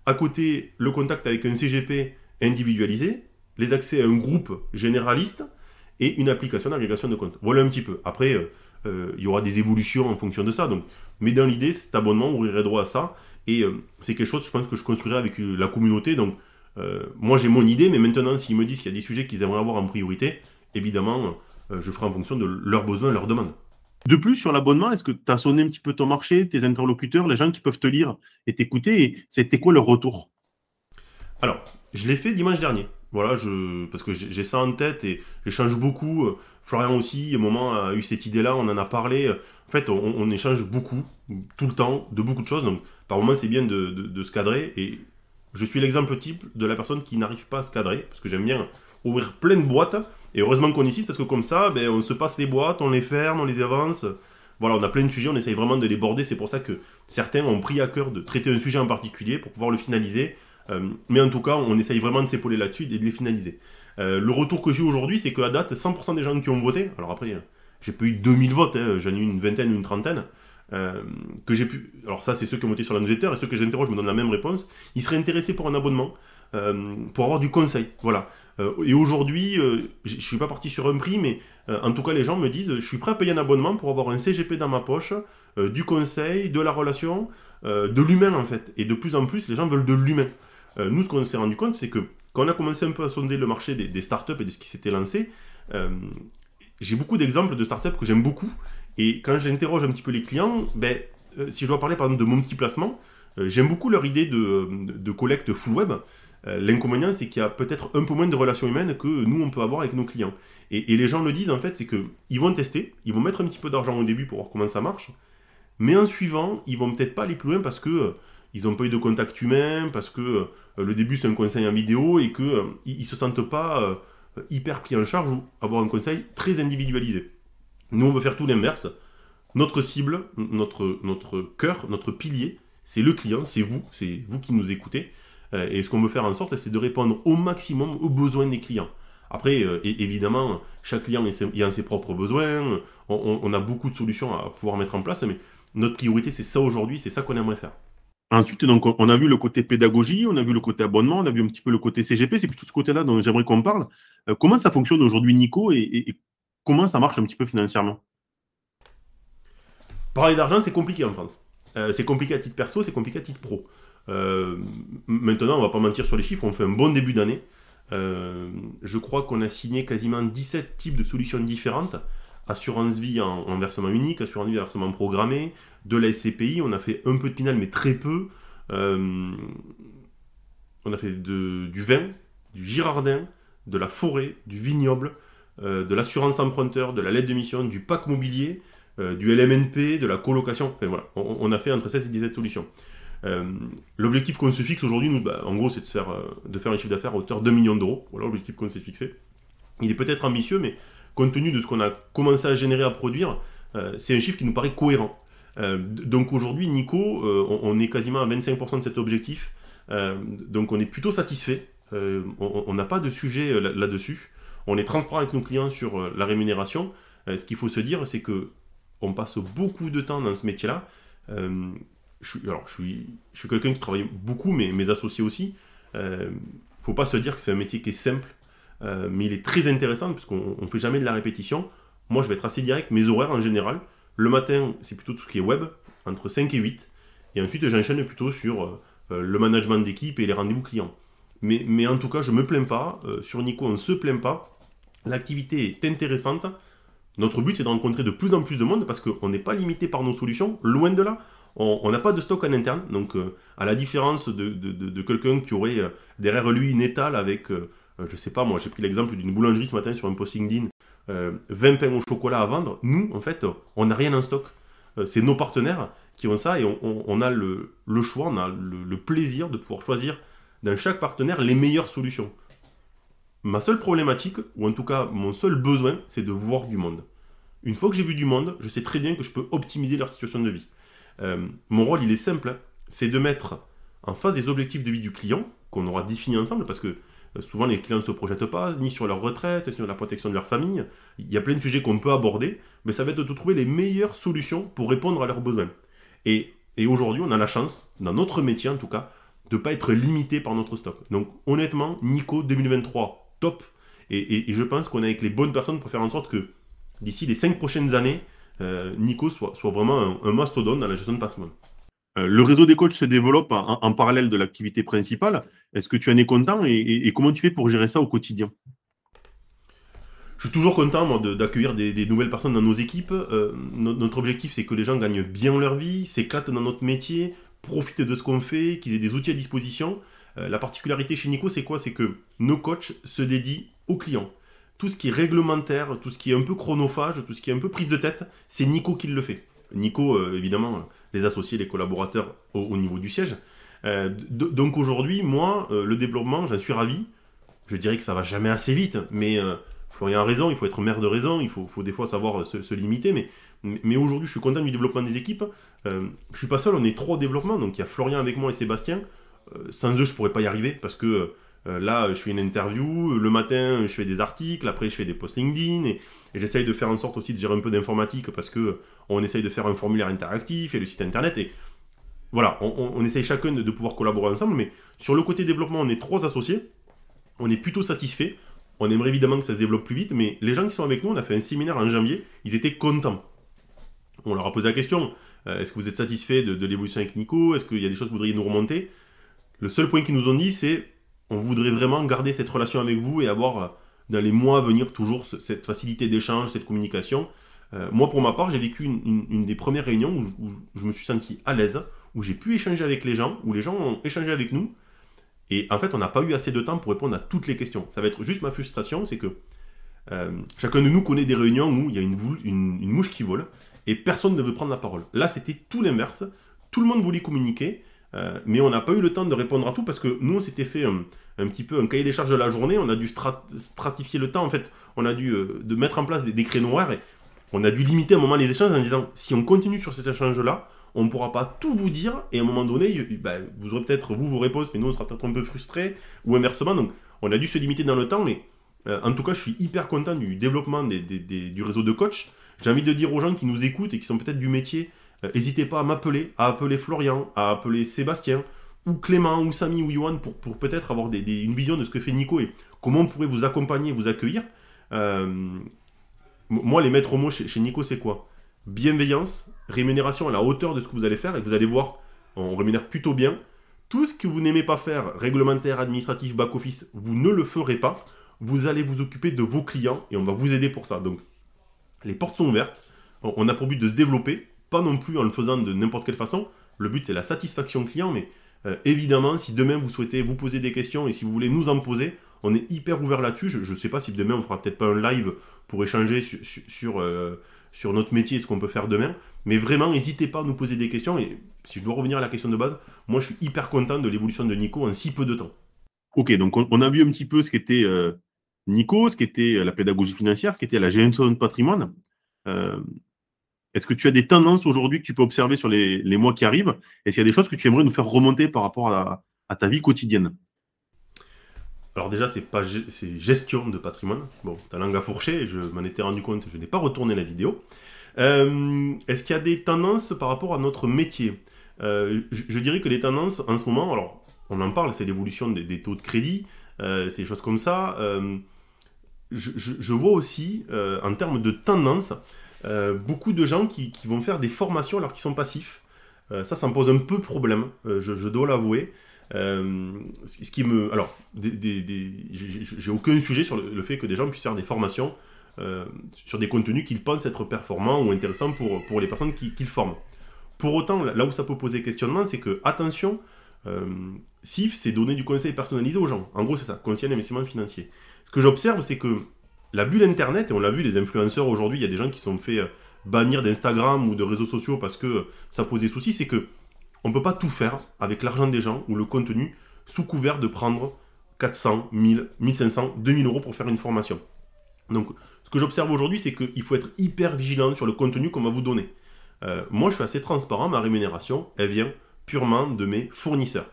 À côté, le contact avec un CGP individualisé, les accès à un groupe généraliste et une application d'agrégation de comptes. Voilà un petit peu. Après, euh, euh, il y aura des évolutions en fonction de ça. Mais dans l'idée, cet abonnement ouvrirait droit à ça. Et euh, c'est quelque chose, je pense, que je construirai avec euh, la communauté. Donc, euh, moi, j'ai mon idée, mais maintenant, s'ils me disent qu'il y a des sujets qu'ils aimeraient avoir en priorité, évidemment, je ferai en fonction de leurs besoins, leurs demandes. De plus, sur l'abonnement, est-ce que tu as sonné un petit peu ton marché, tes interlocuteurs, les gens qui peuvent te lire et t'écouter et C'était quoi leur retour? Alors, je l'ai fait dimanche dernier. Voilà, parce que j'ai ça en tête et j'échange beaucoup. Florian aussi, un moment, a eu cette idée-là, on en a parlé. En fait, on, échange beaucoup, tout le temps, de beaucoup de choses. Donc, par moment, c'est bien de, se cadrer. Et je suis l'exemple type de la personne qui n'arrive pas à se cadrer, parce que j'aime bien ouvrir plein de boîtes. Et heureusement qu'on est ici, parce que comme ça, ben, on se passe les boîtes, on les ferme, on les avance. Voilà, on a plein de sujets, on essaye vraiment de les border. C'est pour ça que certains ont pris à cœur de traiter un sujet en particulier pour pouvoir le finaliser. Euh, mais en tout cas, on essaye vraiment de s'épauler là-dessus et de les finaliser. Euh, le retour que j'ai aujourd'hui, c'est qu'à date, 100% des gens qui ont voté, alors après, j'ai pas eu 2000 votes, hein, j'en ai eu une vingtaine ou une trentaine, euh, que j'ai pu. Alors, ça, c'est ceux qui ont voté sur la newsletter et ceux que j'interroge me donnent la même réponse. Ils seraient intéressés pour un abonnement, euh, pour avoir du conseil. Voilà. Euh, et aujourd'hui, je suis pas parti sur un prix, mais en tout cas, les gens me disent je suis prêt à payer un abonnement pour avoir un CGP dans ma poche, du conseil, de la relation, de l'humain en fait. Et de plus en plus, les gens veulent de l'humain. nous, ce qu'on s'est rendu compte, c'est que quand on a commencé un peu à sonder le marché des, des startups et de ce qui s'était lancé, j'ai beaucoup d'exemples de startups que j'aime beaucoup et quand j'interroge un petit peu les clients, ben, euh, si je dois parler par exemple de mon petit placement, euh, j'aime beaucoup leur idée de, collecte full web. Euh, l'inconvénient, c'est qu'il y a peut-être un peu moins de relations humaines que nous, on peut avoir avec nos clients. Et, les gens le disent, en fait, c'est qu'ils vont tester, ils vont mettre un petit peu d'argent au début pour voir comment ça marche, mais en suivant, ils vont peut-être pas aller plus loin parce que ils n'ont pas eu de contact humain, parce que le début, c'est un conseil en vidéo et qu'ils ne se sentent pas hyper pris en charge ou avoir un conseil très individualisé. Nous, on veut faire tout l'inverse. Notre cible, notre, notre cœur, notre pilier, c'est le client, c'est vous, c'est vous qui nous écoutez. Euh, et ce qu'on veut faire en sorte, c'est de répondre au maximum aux besoins des clients. Après, euh, évidemment, chaque client a ses propres besoins. On, a beaucoup de solutions à pouvoir mettre en place, mais notre priorité, c'est ça aujourd'hui, c'est ça qu'on aimerait faire. Ensuite, donc, on a vu le côté pédagogie, on a vu le côté abonnement, on a vu un petit peu le côté CGP, c'est plutôt ce côté-là dont j'aimerais qu'on parle. Euh, comment ça fonctionne aujourd'hui, Nico, et, comment ça marche un petit peu financièrement? Parler d'argent, c'est compliqué en France. Euh, c'est compliqué à titre perso, c'est compliqué à titre pro. Euh, maintenant, on va pas mentir sur les chiffres, on fait un bon début d'année. je crois qu'on a signé quasiment 17 types de solutions différentes assurance vie en, versement unique, assurance vie en versement programmé, de la SCPI, on a fait un peu de pinal mais très peu. Euh, on a fait du vin, du girardin, de la forêt, du vignoble, euh, de l'assurance emprunteur, de la lettre de mission, du pack mobilier, euh, du LMNP, de la colocation. voilà, on, a fait entre 16 et 17 solutions. l'objectif qu'on se fixe aujourd'hui, bah, en gros, c'est de faire, de un chiffre d'affaires à hauteur de 2 millions d'euros. Voilà l'objectif qu'on s'est fixé. Il est peut-être ambitieux, mais compte tenu de ce qu'on a commencé à générer, à produire, c'est un chiffre qui nous paraît cohérent. Euh, donc aujourd'hui, Nico, euh, on, est quasiment à 25% de cet objectif. donc on est plutôt satisfait. on n'a pas de sujet là-dessus. On est transparent avec nos clients sur la rémunération. ce qu'il faut se dire, c'est que on passe beaucoup de temps dans ce métier-là. je suis, quelqu'un qui travaille beaucoup, mais mes associés aussi. Il ne faut pas se dire que c'est un métier qui est simple euh, mais il est très intéressant puisqu'on ne fait jamais de la répétition. Moi, je vais être assez direct. Mes horaires en général, le matin, c'est plutôt tout ce qui est web, entre 5 et 8. Et ensuite, j'enchaîne plutôt sur euh, euh, le management d'équipe et les rendez-vous clients. Mais, en tout cas, je ne me plains pas. sur Nico, on ne se plaint pas. L'activité est intéressante. Notre but, c'est de rencontrer de plus en plus de monde parce qu'on n'est pas limité par nos solutions. Loin de là. On n'a pas de stock en interne. Donc, à la différence de, quelqu'un qui aurait derrière lui une étale avec euh, je sais pas, moi j'ai pris l'exemple d'une boulangerie ce matin sur un posting LinkedIn, 20 euh, pains au chocolat à vendre. Nous, en fait, on n'a rien en stock. Euh, c'est nos partenaires qui ont ça et on, a le, choix, on a le, plaisir de pouvoir choisir dans chaque partenaire les meilleures solutions. Ma seule problématique, ou en tout cas mon seul besoin, c'est de voir du monde. Une fois que j'ai vu du monde, je sais très bien que je peux optimiser leur situation de vie. mon rôle, il est simple, c'est de mettre en face des objectifs de vie du client, qu'on aura définis ensemble, parce que euh, souvent, les clients ne se projettent pas, ni sur leur retraite, ni sur la protection de leur famille. Il y a plein de sujets qu'on peut aborder, mais ça va être de trouver les meilleures solutions pour répondre à leurs besoins. Et, aujourd'hui, on a la chance, dans notre métier en tout cas, de ne pas être limité par notre stock. Donc, honnêtement, Nico 2023, top. Et, je pense qu'on est avec les bonnes personnes pour faire en sorte que d'ici les 5 prochaines années, euh, Nico soit, vraiment un, un mastodonte dans la gestion de patrimoine. Euh, le réseau des coachs se développe en, parallèle de l'activité principale. Est-ce que tu en es content et, comment tu fais pour gérer ça au quotidien? Je suis toujours content d'accueillir des, nouvelles personnes dans nos équipes. Euh, notre objectif, c'est que les gens gagnent bien leur vie, s'éclatent dans notre métier, profitent de ce qu'on fait, qu'ils aient des outils à disposition. Euh, la particularité chez Nico, c'est quoi? C'est que nos coachs se dédient aux clients. Tout ce qui est réglementaire, tout ce qui est un peu chronophage, tout ce qui est un peu prise de tête, c'est Nico qui le fait. Nico, évidemment, les associés, les collaborateurs au, niveau du siège. Euh, donc aujourd'hui, moi, euh, le développement, j'en suis ravi. Je dirais que ça va jamais assez vite, mais euh, Florian a raison, il faut être maire de raison, il faut, des fois savoir se, limiter, mais, aujourd'hui, je suis content du développement des équipes. je suis pas seul, on est trois au développement, donc il y a Florian avec moi et Sébastien. sans eux, je pourrais pas y arriver parce que là, je fais une interview, le matin, je fais des articles, après, je fais des posts LinkedIn, et j'essaye de faire en sorte aussi de gérer un peu d'informatique parce que on essaye de faire un formulaire interactif et le site internet. Et voilà, on, essaye chacun de, pouvoir collaborer ensemble. Mais sur le côté développement, on est trois associés. On est plutôt satisfait. On aimerait évidemment que ça se développe plus vite. Mais les gens qui sont avec nous, on a fait un séminaire en janvier. Ils étaient contents. On leur a posé la question euh, est-ce que vous êtes satisfait de, de l'évolution avec Nico? Est-ce qu'il y a des choses que vous voudriez nous remonter? Le seul point qu'ils nous ont dit, c'est on voudrait vraiment garder cette relation avec vous et avoir dans les mois à venir toujours cette facilité d'échange, cette communication. Euh, moi, pour ma part, j'ai vécu une, des premières réunions où, je me suis senti à l'aise, où j'ai pu échanger avec les gens, où les gens ont échangé avec nous. Et en fait, on n'a pas eu assez de temps pour répondre à toutes les questions. Ça va être juste ma frustration, c'est que euh, chacun de nous connaît des réunions où il y a une, une, mouche qui vole et personne ne veut prendre la parole. Là, c'était tout l'inverse. Tout le monde voulait communiquer, euh, mais on n'a pas eu le temps de répondre à tout parce que nous, on s'était fait un petit peu un cahier des charges de la journée. On a dû stratifier le temps. En fait, on a dû euh, de mettre en place des, créneaux horaires et on a dû limiter un moment les échanges en disant si on continue sur ces échanges-là, on ne pourra pas tout vous dire et à un moment donné, bah, vous aurez peut-être vous vos réponses, mais nous on sera peut-être un peu frustrés ou inversement. Donc, on a dû se limiter dans le temps, mais euh, en tout cas, je suis hyper content du développement du réseau de coachs. J'ai envie de dire aux gens qui nous écoutent et qui sont peut-être du métier N'hésitez pas à m'appeler, à appeler Florian, à appeler Sébastien, ou Clément, ou Samy, ou Yohan, pour, pour peut-être avoir une vision de ce que fait Nico et comment on pourrait vous accompagner, vous accueillir. moi, les maîtres mots chez, chez Nico, c'est quoi? Bienveillance, rémunération à la hauteur de ce que vous allez faire, et vous allez voir, on rémunère plutôt bien. Tout ce que vous n'aimez pas faire, réglementaire, administratif, back-office, vous ne le ferez pas. Vous allez vous occuper de vos clients et on va vous aider pour ça. Donc, les portes sont ouvertes. On a pour but de se développer, pas non plus en le faisant de n'importe quelle façon. Le but, c'est la satisfaction client, mais euh, évidemment, si demain vous souhaitez vous poser des questions et si vous voulez nous en poser, on est hyper ouvert là-dessus. Je ne sais pas si demain on fera peut-être pas un live pour échanger sur, euh, sur notre métier, ce qu'on peut faire demain. Mais vraiment, n'hésitez pas à nous poser des questions. Et si je dois revenir à la question de base, moi je suis hyper content de l'évolution de Nico en si peu de temps. Ok, donc on, a vu un petit peu ce qu'était euh, Nico, ce qu'était la pédagogie financière, ce qu'était la gestion de patrimoine. Est-ce que tu as des tendances aujourd'hui que tu peux observer sur les, mois qui arrivent? Est-ce qu'il y a des choses que tu aimerais nous faire remonter par rapport à, ta vie quotidienne? Alors déjà, c'est pas c'est gestion de patrimoine. Bon, ta langue a fourché, je m'en étais rendu compte, je n'ai pas retourné la vidéo. Euh, est-ce qu'il y a des tendances par rapport à notre métier? Euh, je, dirais que les tendances en ce moment, alors on en parle, c'est l'évolution des, taux de crédit, euh, c'est des choses comme ça. Je, vois aussi, en termes de tendance, beaucoup de gens qui, vont faire des formations alors qu'ils sont passifs. ça, ça me pose un peu problème, je, dois l'avouer. ce qui me, alors, j'ai aucun sujet sur le, fait que des gens puissent faire des formations euh, sur des contenus qu'ils pensent être performants ou intéressants pour, les personnes qu'ils forment. Pour autant, là où ça peut poser questionnement, c'est que, attention, euh, SIF, c'est donner du conseil personnalisé aux gens. En gros, c'est ça, conseil d'investissement financier. Ce que j'observe, c'est que la bulle Internet, et on l'a vu, les influenceurs aujourd'hui, il y a des gens qui sont fait euh, bannir d'Instagram ou de réseaux sociaux parce que ça posait souci, c'est que on ne peut pas tout faire avec l'argent des gens ou le contenu sous couvert de prendre 400, 1000, 1500, 2000 euros pour faire une formation. Donc, ce que j'observe aujourd'hui, c'est qu'il faut être hyper vigilant sur le contenu qu'on va vous donner. Euh, moi, je suis assez transparent, ma rémunération, elle vient purement de mes fournisseurs.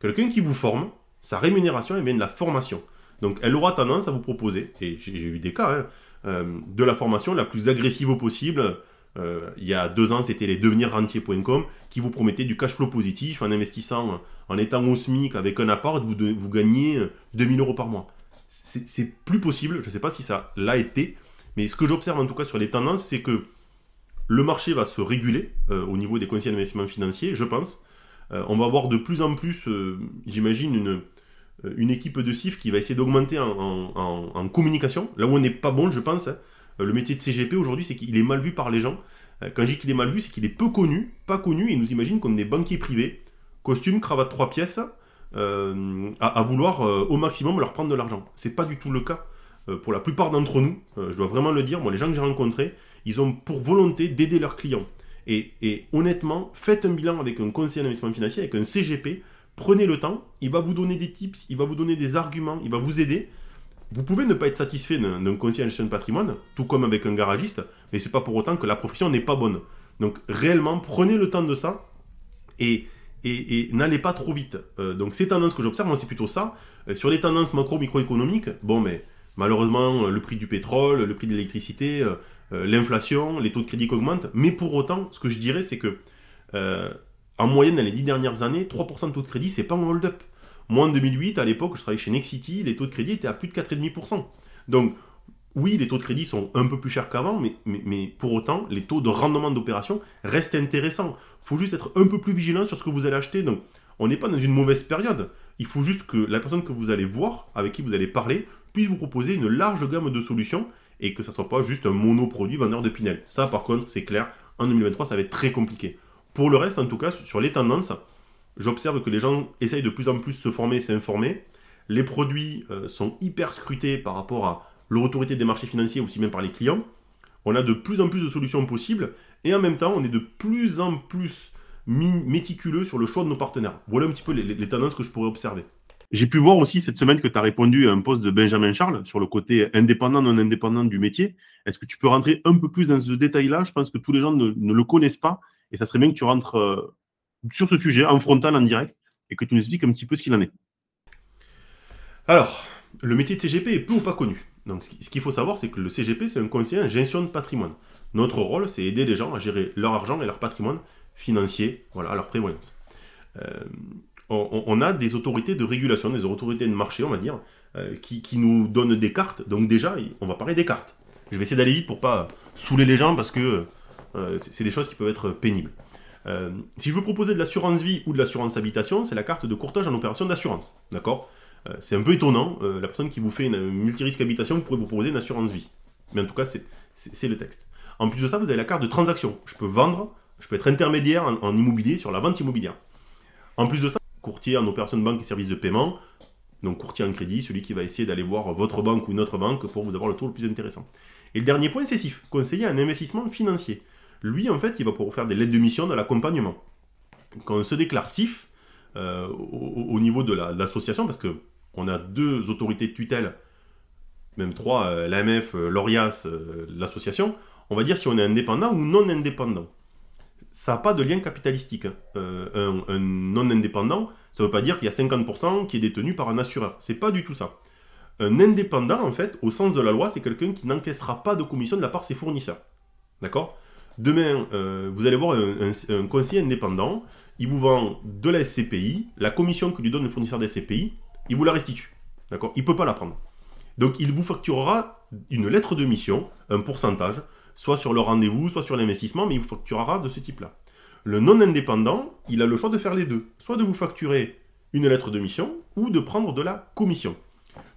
Quelqu'un qui vous forme, sa rémunération, elle vient de la formation. Donc, elle aura tendance à vous proposer, et j'ai eu des cas, hein, euh, de la formation la plus agressive possible. Euh, il y a deux ans, c'était les devenirrentiers.com qui vous promettaient du cash flow positif en investissant, en étant au SMIC avec un apport, vous, gagnez 2000 euros par mois c'est plus possible. Je ne sais pas si ça l'a été, mais ce que j'observe en tout cas sur les tendances, c'est que le marché va se réguler euh, au niveau des conseils d'investissement financier, je pense. Euh, on va avoir de plus en plus, euh, j'imagine, une, une équipe de CIF qui va essayer d'augmenter en, communication. Là où on n'est pas bon, je pense, hein. le métier de CGP aujourd'hui, c'est qu'il est mal vu par les gens. Quand je dis qu'il est mal vu, c'est qu'il est peu connu, pas connu, et nous imagine qu'on est banquier privé, costume, cravate trois pièces, euh, à, vouloir euh, au maximum leur prendre de l'argent. C'est pas du tout le cas euh, pour la plupart d'entre nous. je dois vraiment le dire. Moi, les gens que j'ai rencontrés, ils ont pour volonté d'aider leurs clients. Et, honnêtement, faites un bilan avec un conseiller d'investissement financier, avec un CGP. Prenez le temps. Il va vous donner des tips, il va vous donner des arguments, il va vous aider. Vous pouvez ne pas être satisfait d'un conseiller en gestion de patrimoine, tout comme avec un garagiste, mais c'est pas pour autant que la profession n'est pas bonne. Donc réellement, prenez le temps de ça et, n'allez pas trop vite. Euh, donc ces tendances que j'observe, moi c'est plutôt ça. Euh, sur les tendances macro-microéconomiques, bon mais malheureusement le prix du pétrole, le prix de l'électricité, euh, l'inflation, les taux de crédit qui augmentent, mais pour autant, ce que je dirais c'est que en moyenne dans les 10 dernières années, 3% de taux de crédit c'est pas un hold-up. Moi en 2008, à l'époque, je travaillais chez Nexity, les taux de crédit étaient à plus de 4,5%. Donc oui, les taux de crédit sont un peu plus chers qu'avant, mais, mais, pour autant, les taux de rendement d'opération restent intéressants. Il faut juste être un peu plus vigilant sur ce que vous allez acheter. Donc, on n'est pas dans une mauvaise période. Il faut juste que la personne que vous allez voir, avec qui vous allez parler, puisse vous proposer une large gamme de solutions et que ça ne soit pas juste un monoproduit vendeur de Pinel. Ça, par contre, c'est clair, en 2023, ça va être très compliqué. Pour le reste, en tout cas, sur les tendances, j'observe que les gens essayent de plus en plus se former s'informer. Les produits euh, sont hyper scrutés par rapport à l'autorité des marchés financiers, aussi même par les clients. On a de plus en plus de solutions possibles et en même temps, on est de plus en plus méticuleux sur le choix de nos partenaires. Voilà un petit peu les, tendances que je pourrais observer. J'ai pu voir aussi cette semaine que tu as répondu à un poste de Benjamin Charles sur le côté indépendant, non indépendant du métier. Est-ce que tu peux rentrer un peu plus dans ce détail-là? Je pense que tous les gens ne, le connaissent pas et ça serait bien que tu rentres euh, sur ce sujet en frontal, en direct et que tu nous expliques un petit peu ce qu'il en est. Alors, le métier de CGP est peu ou pas connu. Donc, ce qu'il faut savoir, c'est que le CGP, c'est un conseiller en gestion de patrimoine. Notre rôle, c'est aider les gens à gérer leur argent et leur patrimoine financier, voilà, leur prévoyance. Euh, on, a des autorités de régulation, des autorités de marché, on va dire, euh, qui, nous donnent des cartes. Donc déjà, on va parler des cartes. Je vais essayer d'aller vite pour pas saouler les gens parce que c'est des choses qui peuvent être pénibles. si je veux proposer de l'assurance vie ou de l'assurance habitation, c'est la carte de courtage en opération d'assurance. D'accord? C'est un peu étonnant. la personne qui vous fait une multirisque habitation pourrait vous proposer une assurance vie. Mais en tout cas, c'est le texte. En plus de ça, vous avez la carte de transaction. Je peux vendre, je peux être intermédiaire en, immobilier sur la vente immobilière. En plus de ça, courtier en opération de banque et services de paiement, donc courtier en crédit, celui qui va essayer d'aller voir votre banque ou une autre banque pour vous avoir le taux le plus intéressant. Et le dernier point, c'est SIF, conseiller un investissement financier. Lui, en fait, il va pouvoir faire des lettres de mission, de l'accompagnement. Quand on se déclare SIF, euh, au, niveau de l'association, parce que on a deux autorités de tutelle, même trois, euh, l'AMF, euh, l'ORIAS, l'association, on va dire si on est indépendant ou non indépendant. Ça n'a pas de lien capitalistique. Hein. Un, non indépendant, ça ne veut pas dire qu'il y a 50% qui est détenu par un assureur. C'est pas du tout ça. Un indépendant, en fait, au sens de la loi, c'est quelqu'un qui n'encaissera pas de commission de la part de ses fournisseurs. D'accord? Demain, euh, vous allez voir un, conseiller indépendant, il vous vend de la SCPI, la commission que lui donne le fournisseur de la SCPI, il vous la restitue. D'accord? Il ne peut pas la prendre. Donc il vous facturera une lettre de mission, un pourcentage, soit sur le rendez-vous, soit sur l'investissement, mais il vous facturera de ce type-là. Le non indépendant, il a le choix de faire les deux, soit de vous facturer une lettre de mission ou de prendre de la commission.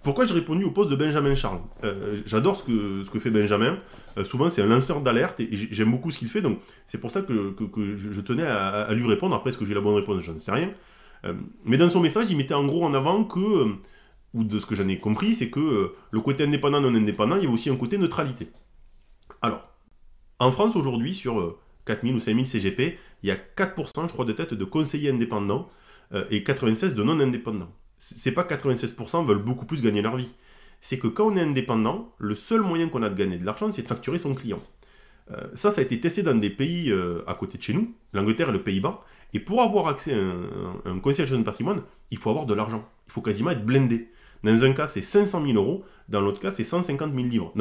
Pourquoi j'ai répondu au poste de Benjamin Charles? Euh, J'adore ce que, fait Benjamin. Euh, souvent, c'est un lanceur d'alerte et, j'aime beaucoup ce qu'il fait. Donc, c'est pour ça que, je tenais à, lui répondre. Après, est-ce que j'ai la bonne réponse? Je ne sais rien. Euh, mais dans son message, il mettait en gros en avant que, ou de ce que j'en ai compris, c'est que le côté indépendant, non indépendant, il y a aussi un côté neutralité. Alors, en France, aujourd'hui, sur 4000 euh, ou 5000 CGP, il y a 4%, je crois, de tête de conseillers indépendants et 96 de non indépendants. C'est pas 96% veulent beaucoup plus gagner leur vie. C'est que quand on est indépendant, le seul moyen qu'on a de gagner de l'argent, c'est de facturer son client. Euh, ça, ça a été testé dans des pays à côté de chez nous, l'Angleterre et le Pays-Bas. Et pour avoir accès à un, un, conseiller de patrimoine, il faut avoir de l'argent. Il faut quasiment être blindé. Dans un cas, c'est 500 000 euros. Dans l'autre cas, c'est 150 000 livres.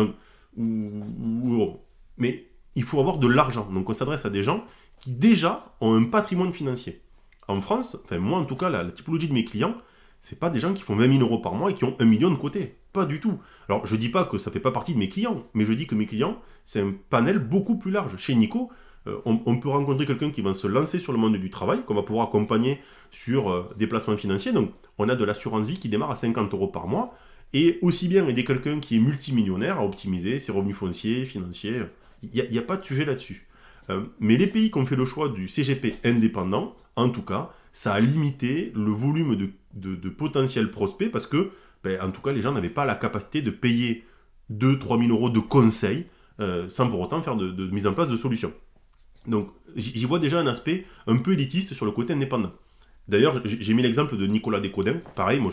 Mais il faut avoir de l'argent. Donc on s'adresse à des gens qui déjà ont un patrimoine financier. En France, enfin moi en tout cas, la, typologie de mes clients, c'est pas des gens qui font 20 000 euros par mois et qui ont un million de côté. Pas du tout. Alors je dis pas que ça fait pas partie de mes clients, mais je dis que mes clients, c'est un panel beaucoup plus large. Chez Nico, euh, on, peut rencontrer quelqu'un qui va se lancer sur le monde du travail, qu'on va pouvoir accompagner sur euh, des placements financiers. Donc on a de l'assurance vie qui démarre à 50 euros par mois. Et aussi bien aider quelqu'un qui est multimillionnaire à optimiser ses revenus fonciers, financiers, il n'y a, pas de sujet là-dessus. Euh, mais les pays qui ont fait le choix du CGP indépendant, en tout cas, ça a limité le volume de, potentiels prospects parce que, ben, en tout cas, les gens n'avaient pas la capacité de payer 2-3 000 euros de conseils euh, sans pour autant faire de, mise en place de solutions. Donc, j'y vois déjà un aspect un peu élitiste sur le côté indépendant. D'ailleurs, j'ai mis l'exemple de Nicolas Descodin. Pareil, moi,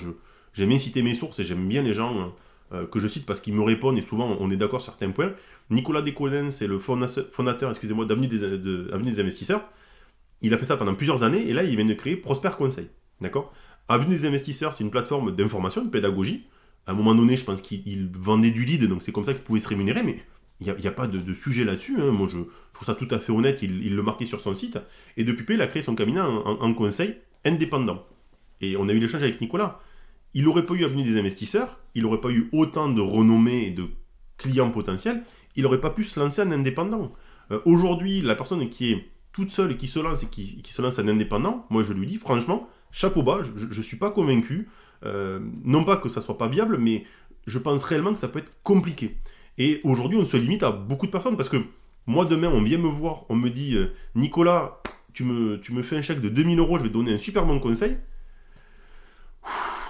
j'aime bien citer mes sources et j'aime bien les gens euh, que je cite parce qu'ils me répondent et souvent on est d'accord sur certains points. Nicolas Descoden, c'est le fondateur excusez-moi, d'Avenue des, des, investisseurs. Il a fait ça pendant plusieurs années et là, il vient de créer Prosper Conseil. D'accord? Avenue des investisseurs, c'est une plateforme d'information, de pédagogie. À un moment donné, je pense qu'il vendait du lead, donc c'est comme ça qu'il pouvait se rémunérer, mais il n'y a, pas de, sujet là-dessus. Hein. Moi, je, trouve ça tout à fait honnête, il, le marquait sur son site. Et depuis peu, il a créé son cabinet en conseil indépendant. Et on a eu l'échange avec Nicolas il n'aurait pas eu Avenue des investisseurs, il n'aurait pas eu autant de renommée et de clients potentiels, il n'aurait pas pu se lancer en indépendant. Euh, aujourd'hui, la personne qui est toute seule et qui se lance et qui, se lance en indépendant, moi je lui dis franchement, chapeau bas, je ne suis pas convaincu. Euh, non pas que ça soit pas viable, mais je pense réellement que ça peut être compliqué. Et aujourd'hui, on se limite à beaucoup de personnes parce que moi, demain, on vient me voir, on me dit euh, Nicolas, tu me, fais un chèque de 2000 euros, je vais donner un super bon conseil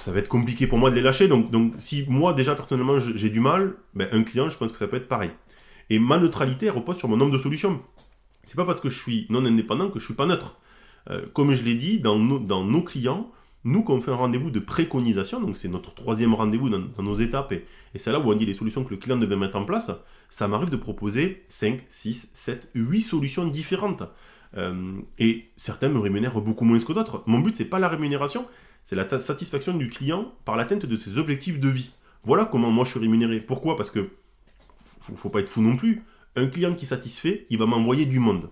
ça va être compliqué pour moi de les lâcher. Donc, donc si moi, déjà, personnellement, j'ai du mal, ben, un client, je pense que ça peut être pareil. Et ma neutralité, repose sur mon nombre de solutions. C'est pas parce que je suis non indépendant que je suis pas neutre. Euh, comme je l'ai dit, dans, nos clients, nous, quand on fait un rendez-vous de préconisation, donc c'est notre troisième rendez-vous dans, nos étapes, et, c'est là où on dit les solutions que le client devait mettre en place, ça m'arrive de proposer 5, 6, 7, 8 solutions différentes. Euh, et certains me rémunèrent beaucoup moins que d'autres. Mon but, c'est pas la rémunération, c'est la satisfaction du client par l'atteinte de ses objectifs de vie. Voilà comment moi je suis rémunéré. Pourquoi? Parce que faut, faut pas être fou non plus. Un client qui satisfait, il va m'envoyer du monde.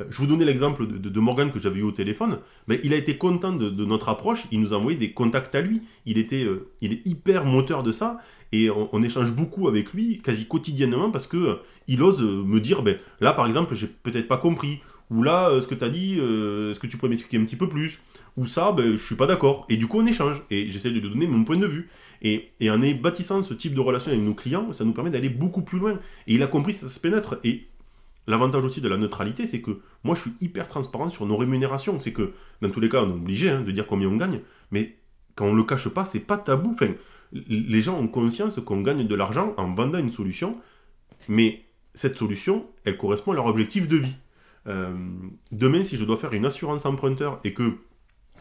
Euh, je vous donnais l'exemple de, Morgan que j'avais eu au téléphone. Mais il a été content de, notre approche. Il nous a envoyé des contacts à lui. Il, était, euh, il est hyper moteur de ça. Et on, échange beaucoup avec lui, quasi quotidiennement, parce que euh, il ose me dire ben, là, par exemple, j'ai peut-être pas compris. Ou là, ce que tu as dit, est-ce que tu pourrais m'expliquer un petit peu plus Ou ça, ben, je suis pas d'accord. Et du coup, on échange. Et j'essaie de lui donner mon point de vue. Et, en bâtissant ce type de relation avec nos clients, ça nous permet d'aller beaucoup plus loin. Et il a compris ça se pénètre. Et L'avantage aussi de la neutralité, c'est que moi je suis hyper transparent sur nos rémunérations. C'est que dans tous les cas, on est obligé hein, de dire combien on gagne, mais quand on ne le cache pas, c'est pas tabou. Les gens ont conscience qu'on gagne de l'argent en vendant une solution, mais cette solution, elle correspond à leur objectif de vie. Euh, demain, si je dois faire une assurance emprunteur et que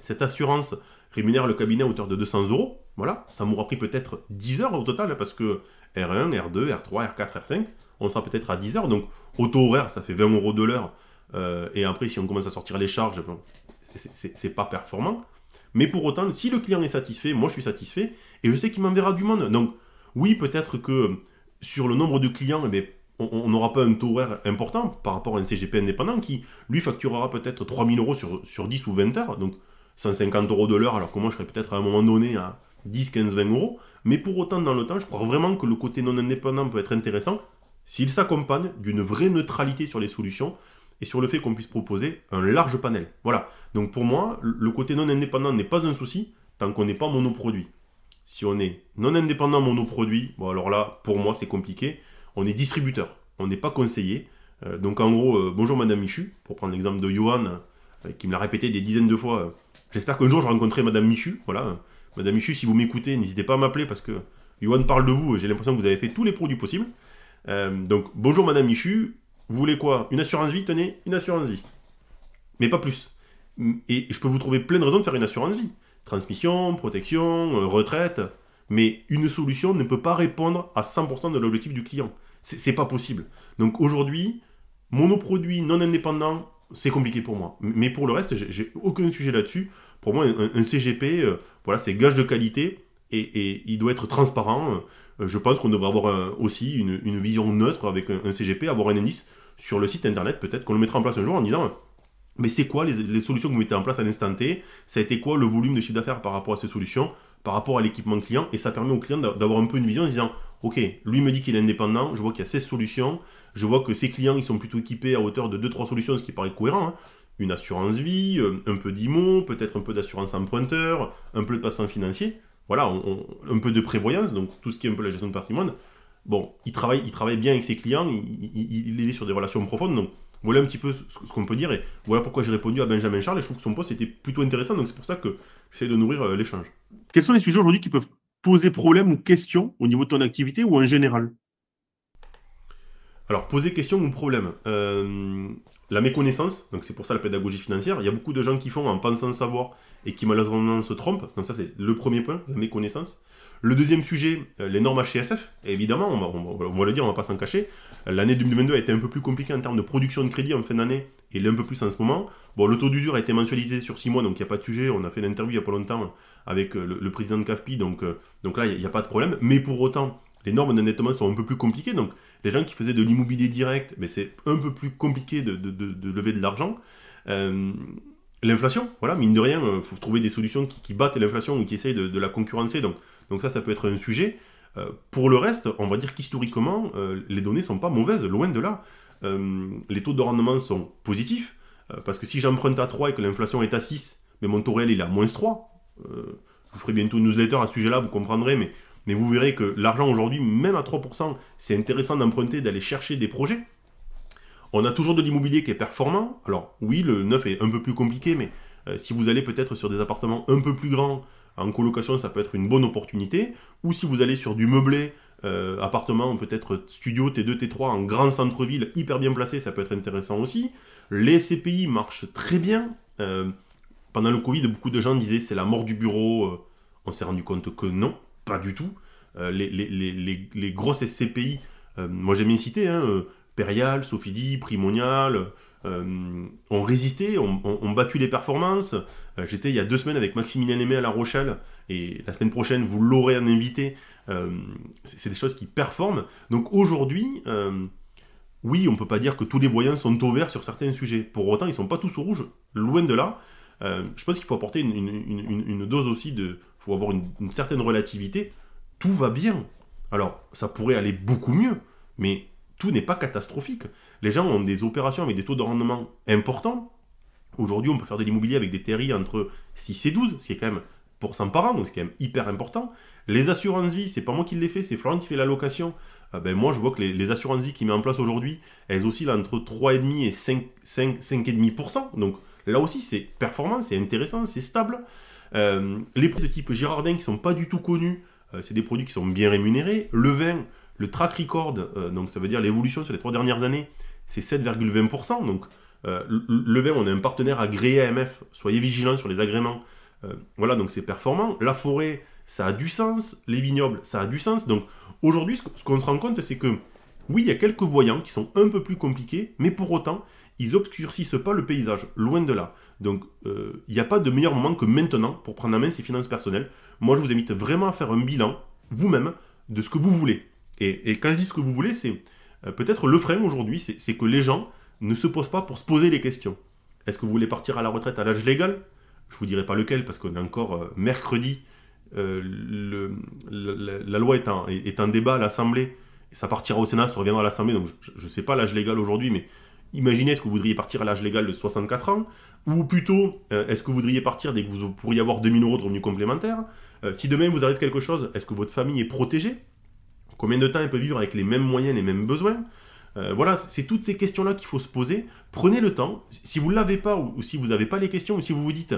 cette assurance rémunère le cabinet à hauteur de 200 euros, voilà, ça m'aura pris peut-être 10 heures au total, parce que R1, R2, R3, R4, R5, on sera peut-être à 10 heures. Donc, au taux horaire, ça fait 20 euros de l'heure. Euh, et après, si on commence à sortir les charges, c'est pas performant. Mais pour autant, si le client est satisfait, moi je suis satisfait, et je sais qu'il m'enverra du monde. Donc, oui, peut-être que sur le nombre de clients, eh on n'aura pas un taux horaire important par rapport à un CGP indépendant qui, lui, facturera peut-être 3000 euros sur, sur 10 ou 20 heures, donc 150 euros de l'heure, alors que moi je serais peut-être à un moment donné à 10, 15, 20 euros. Mais pour autant, dans le temps, je crois vraiment que le côté non indépendant peut être intéressant s'il s'accompagne d'une vraie neutralité sur les solutions et sur le fait qu'on puisse proposer un large panel. Voilà. Donc pour moi, le côté non indépendant n'est pas un souci tant qu'on n'est pas monoproduit. Si on est non indépendant monoproduit, bon alors là, pour moi, c'est compliqué. On est distributeur, on n'est pas conseiller. Euh, donc en gros, euh, bonjour Madame Michu, pour prendre l'exemple de Johan, qui me l'a répété des dizaines de fois. J'espère qu'un jour je rencontrerai Madame Michu. Voilà. Madame Michu, si vous m'écoutez, n'hésitez pas à m'appeler parce que Johan parle de vous et j'ai l'impression que vous avez fait tous les produits possibles. Euh, donc, bonjour Madame Michu, vous voulez quoi? Une assurance vie? Tenez, une assurance vie. Mais pas plus. Et je peux vous trouver plein de raisons de faire une assurance vie. Transmission, protection, euh, retraite. Mais une solution ne peut pas répondre à 100% de l'objectif du client. C'est pas possible. Donc aujourd'hui, monoproduit non indépendant, c'est compliqué pour moi. Mais pour le reste, j'ai aucun sujet là-dessus. Pour moi, un, CGP, euh, voilà, c'est gage de qualité et, il doit être transparent. Euh, je pense qu'on devrait avoir aussi une, vision neutre avec un, CGP, avoir un indice sur le site internet, peut-être qu'on le mettra en place un jour en disant mais c'est quoi les, solutions que vous mettez en place à l'instant T? Ça a été quoi le volume de chiffre d'affaires par rapport à ces solutions, par rapport à l'équipement client Et ça permet au client d'avoir un peu une vision en disant Ok, lui me dit qu'il est indépendant, je vois qu'il y a 16 solutions, je vois que ses clients ils sont plutôt équipés à hauteur de 2-3 solutions, ce qui paraît cohérent. Hein. Une assurance vie, euh, un peu d'IMO, peut-être un peu d'assurance emprunteur, un peu de placement financier voilà, un peu de prévoyance, donc tout ce qui est un peu la gestion de patrimoine. Bon, il travaille, il travaille bien avec ses clients, il, est sur des relations profondes, donc voilà un petit peu ce, qu'on peut dire, et voilà pourquoi j'ai répondu à Benjamin Charles, et je trouve que son poste était plutôt intéressant, donc c'est pour ça que j'essaie de nourrir euh, l'échange. Quels sont les sujets aujourd'hui qui peuvent poser problème ou question au niveau de ton activité ou en général? Alors, poser question ou problème. Euh, la méconnaissance, donc c'est pour ça la pédagogie financière. Il y a beaucoup de gens qui font en pensant savoir et qui malheureusement se trompent. Donc ça c'est le premier point, la méconnaissance. Le deuxième sujet, euh, les normes HCSF. évidemment, on va, le dire, on va pas s'en cacher. L'année 2022 a été un peu plus compliquée en termes de production de crédit en fin d'année, et un peu plus en ce moment. Bon, le taux d'usure a été mensualisé sur 6 mois, donc il n'y a pas de sujet. On a fait l'interview il n'y a pas longtemps avec euh, le, président de CAFPI, donc là, il n'y a, pas de problème. Mais pour autant, les normes d'endettement sont un peu plus compliquées. Donc, les gens qui faisaient de l'immobilier direct, mais c'est un peu plus compliqué de, lever de l'argent. Euh, l'inflation, voilà, mine de rien, il euh, faut trouver des solutions qui, battent l'inflation ou qui essayent de, la concurrencer. Donc, donc ça, ça peut être un sujet. Euh, pour le reste, on va dire qu'historiquement, les données sont pas mauvaises, loin de là. les taux de rendement sont positifs, parce que si j'emprunte à 3 et que l'inflation est à 6, mais mon taux réel est à moins 3, je vous ferai bientôt une newsletter à ce sujet-là, vous comprendrez, mais mais vous verrez que l'argent aujourd'hui, même à 3%, c'est intéressant d'emprunter, d'aller chercher des projets. On a toujours de l'immobilier qui est performant. Alors oui, le neuf est un peu plus compliqué, mais euh, si vous allez peut-être sur des appartements un peu plus grands, en colocation, ça peut être une bonne opportunité. Ou si vous allez sur du meublé, euh, appartement, peut-être studio T2, T3 en grand centre-ville, hyper bien placé, ça peut être intéressant aussi. Les CPI marchent très bien. Euh, pendant le Covid, beaucoup de gens disaient c'est la mort du bureau. on s'est rendu compte que non pas du tout. Euh, les, grosses SCPI, euh, moi j'aime bien citer, hein, euh, Sofidi, Primonial, ont résisté, ont, battu les performances. J'étais il y a deux semaines avec Maximilien Aimé à La Rochelle, et la semaine prochaine, vous l'aurez en invité. c'est des choses qui performent. Donc aujourd'hui, oui, on peut pas dire que tous les voyants sont au vert sur certains sujets. Pour autant, ils sont pas tous au rouge. Loin de là. Euh, je pense qu'il faut apporter une, dose aussi de. Faut avoir une, certaine relativité. Tout va bien. Alors, ça pourrait aller beaucoup mieux, mais tout n'est pas catastrophique. Les gens ont des opérations avec des taux de rendement importants. Aujourd'hui, on peut faire de l'immobilier avec des TRI entre 6 et 12, ce qui est quand même pour 100 par an, donc c'est quand même hyper important. Les assurances vie, c'est pas moi qui les fais, c'est Florent qui fait la location. Ah ben moi, je vois que les, assurances vie qu'il met en place aujourd'hui, elles oscillent entre 3,5 et 5, 5, 5,5%. Donc là aussi, c'est performant, c'est intéressant, c'est stable. Euh, les produits de type Girardin qui sont pas du tout connus, euh, c'est des produits qui sont bien rémunérés. Le vin, le track record, euh, donc ça veut dire l'évolution sur les trois dernières années, c'est 7,20%. Donc le vin, on a un partenaire agréé AMF, soyez vigilants sur les agréments. voilà, donc c'est performant. La forêt, ça a du sens. Les vignobles, ça a du sens. Donc Aujourd'hui, ce qu'on se rend compte, c'est que oui, il y a quelques voyants qui sont un peu plus compliqués, mais pour autant, ils obscurcissent pas le paysage, loin de là. Donc, euh, il n'y a pas de meilleur moment que maintenant pour prendre en main ses finances personnelles. Moi, je vous invite vraiment à faire un bilan, vous-même, de ce que vous voulez. Et, quand je dis ce que vous voulez, c'est euh, peut-être le frein aujourd'hui, c'est que les gens ne se posent pas pour se poser les questions. Est-ce que vous voulez partir à la retraite à l'âge légal? Je vous dirai pas lequel, parce qu'on est encore euh, mercredi euh, la, loi est un débat à l'Assemblée, ça partira au Sénat, ça reviendra à l'Assemblée, donc je ne sais pas l'âge légal aujourd'hui, mais imaginez est-ce que vous voudriez partir à l'âge légal de 64 ans, ou plutôt euh, est-ce que vous voudriez partir dès que vous pourriez avoir 2000 euros de revenus complémentaires? Euh, Si demain vous arrive quelque chose, est-ce que votre famille est protégée? Combien de temps elle peut vivre avec les mêmes moyens, les mêmes besoins? Voilà, c'est toutes ces questions-là qu'il faut se poser. Prenez le temps. Si vous ne l'avez pas, ou, si vous n'avez pas les questions, ou si vous vous dites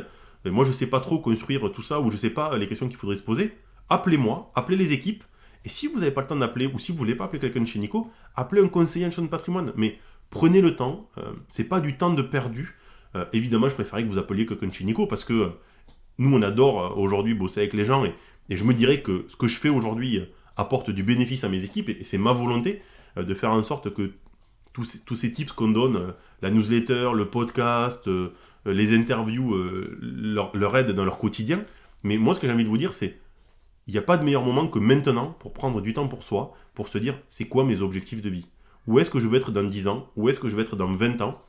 moi je sais pas trop construire tout ça, ou je sais pas les questions qu'il faudrait se poser, appelez-moi, appelez les équipes, et si vous n'avez pas le temps d'appeler, ou si vous voulez pas appeler quelqu'un de chez Nico, appelez un conseiller en gestion de patrimoine. Mais prenez le temps, euh, c'est pas du temps de perdu. Euh, évidemment, je préférerais que vous appeliez quelqu'un de chez Nico, parce que euh, nous, on adore aujourd'hui bosser avec les gens, et, je me dirais que ce que je fais aujourd'hui apporte du bénéfice à mes équipes, et, c'est ma volonté de faire en sorte que tous ces, tips qu'on donne, la newsletter, le podcast, les interviews leur, leur, aident dans leur quotidien. Mais moi, ce que j'ai envie de vous dire, c'est il n'y a pas de meilleur moment que maintenant pour prendre du temps pour soi, pour se dire c'est quoi mes objectifs de vie? Où est-ce que je veux être dans 10 ans? Où est-ce que je veux être dans 20 ans?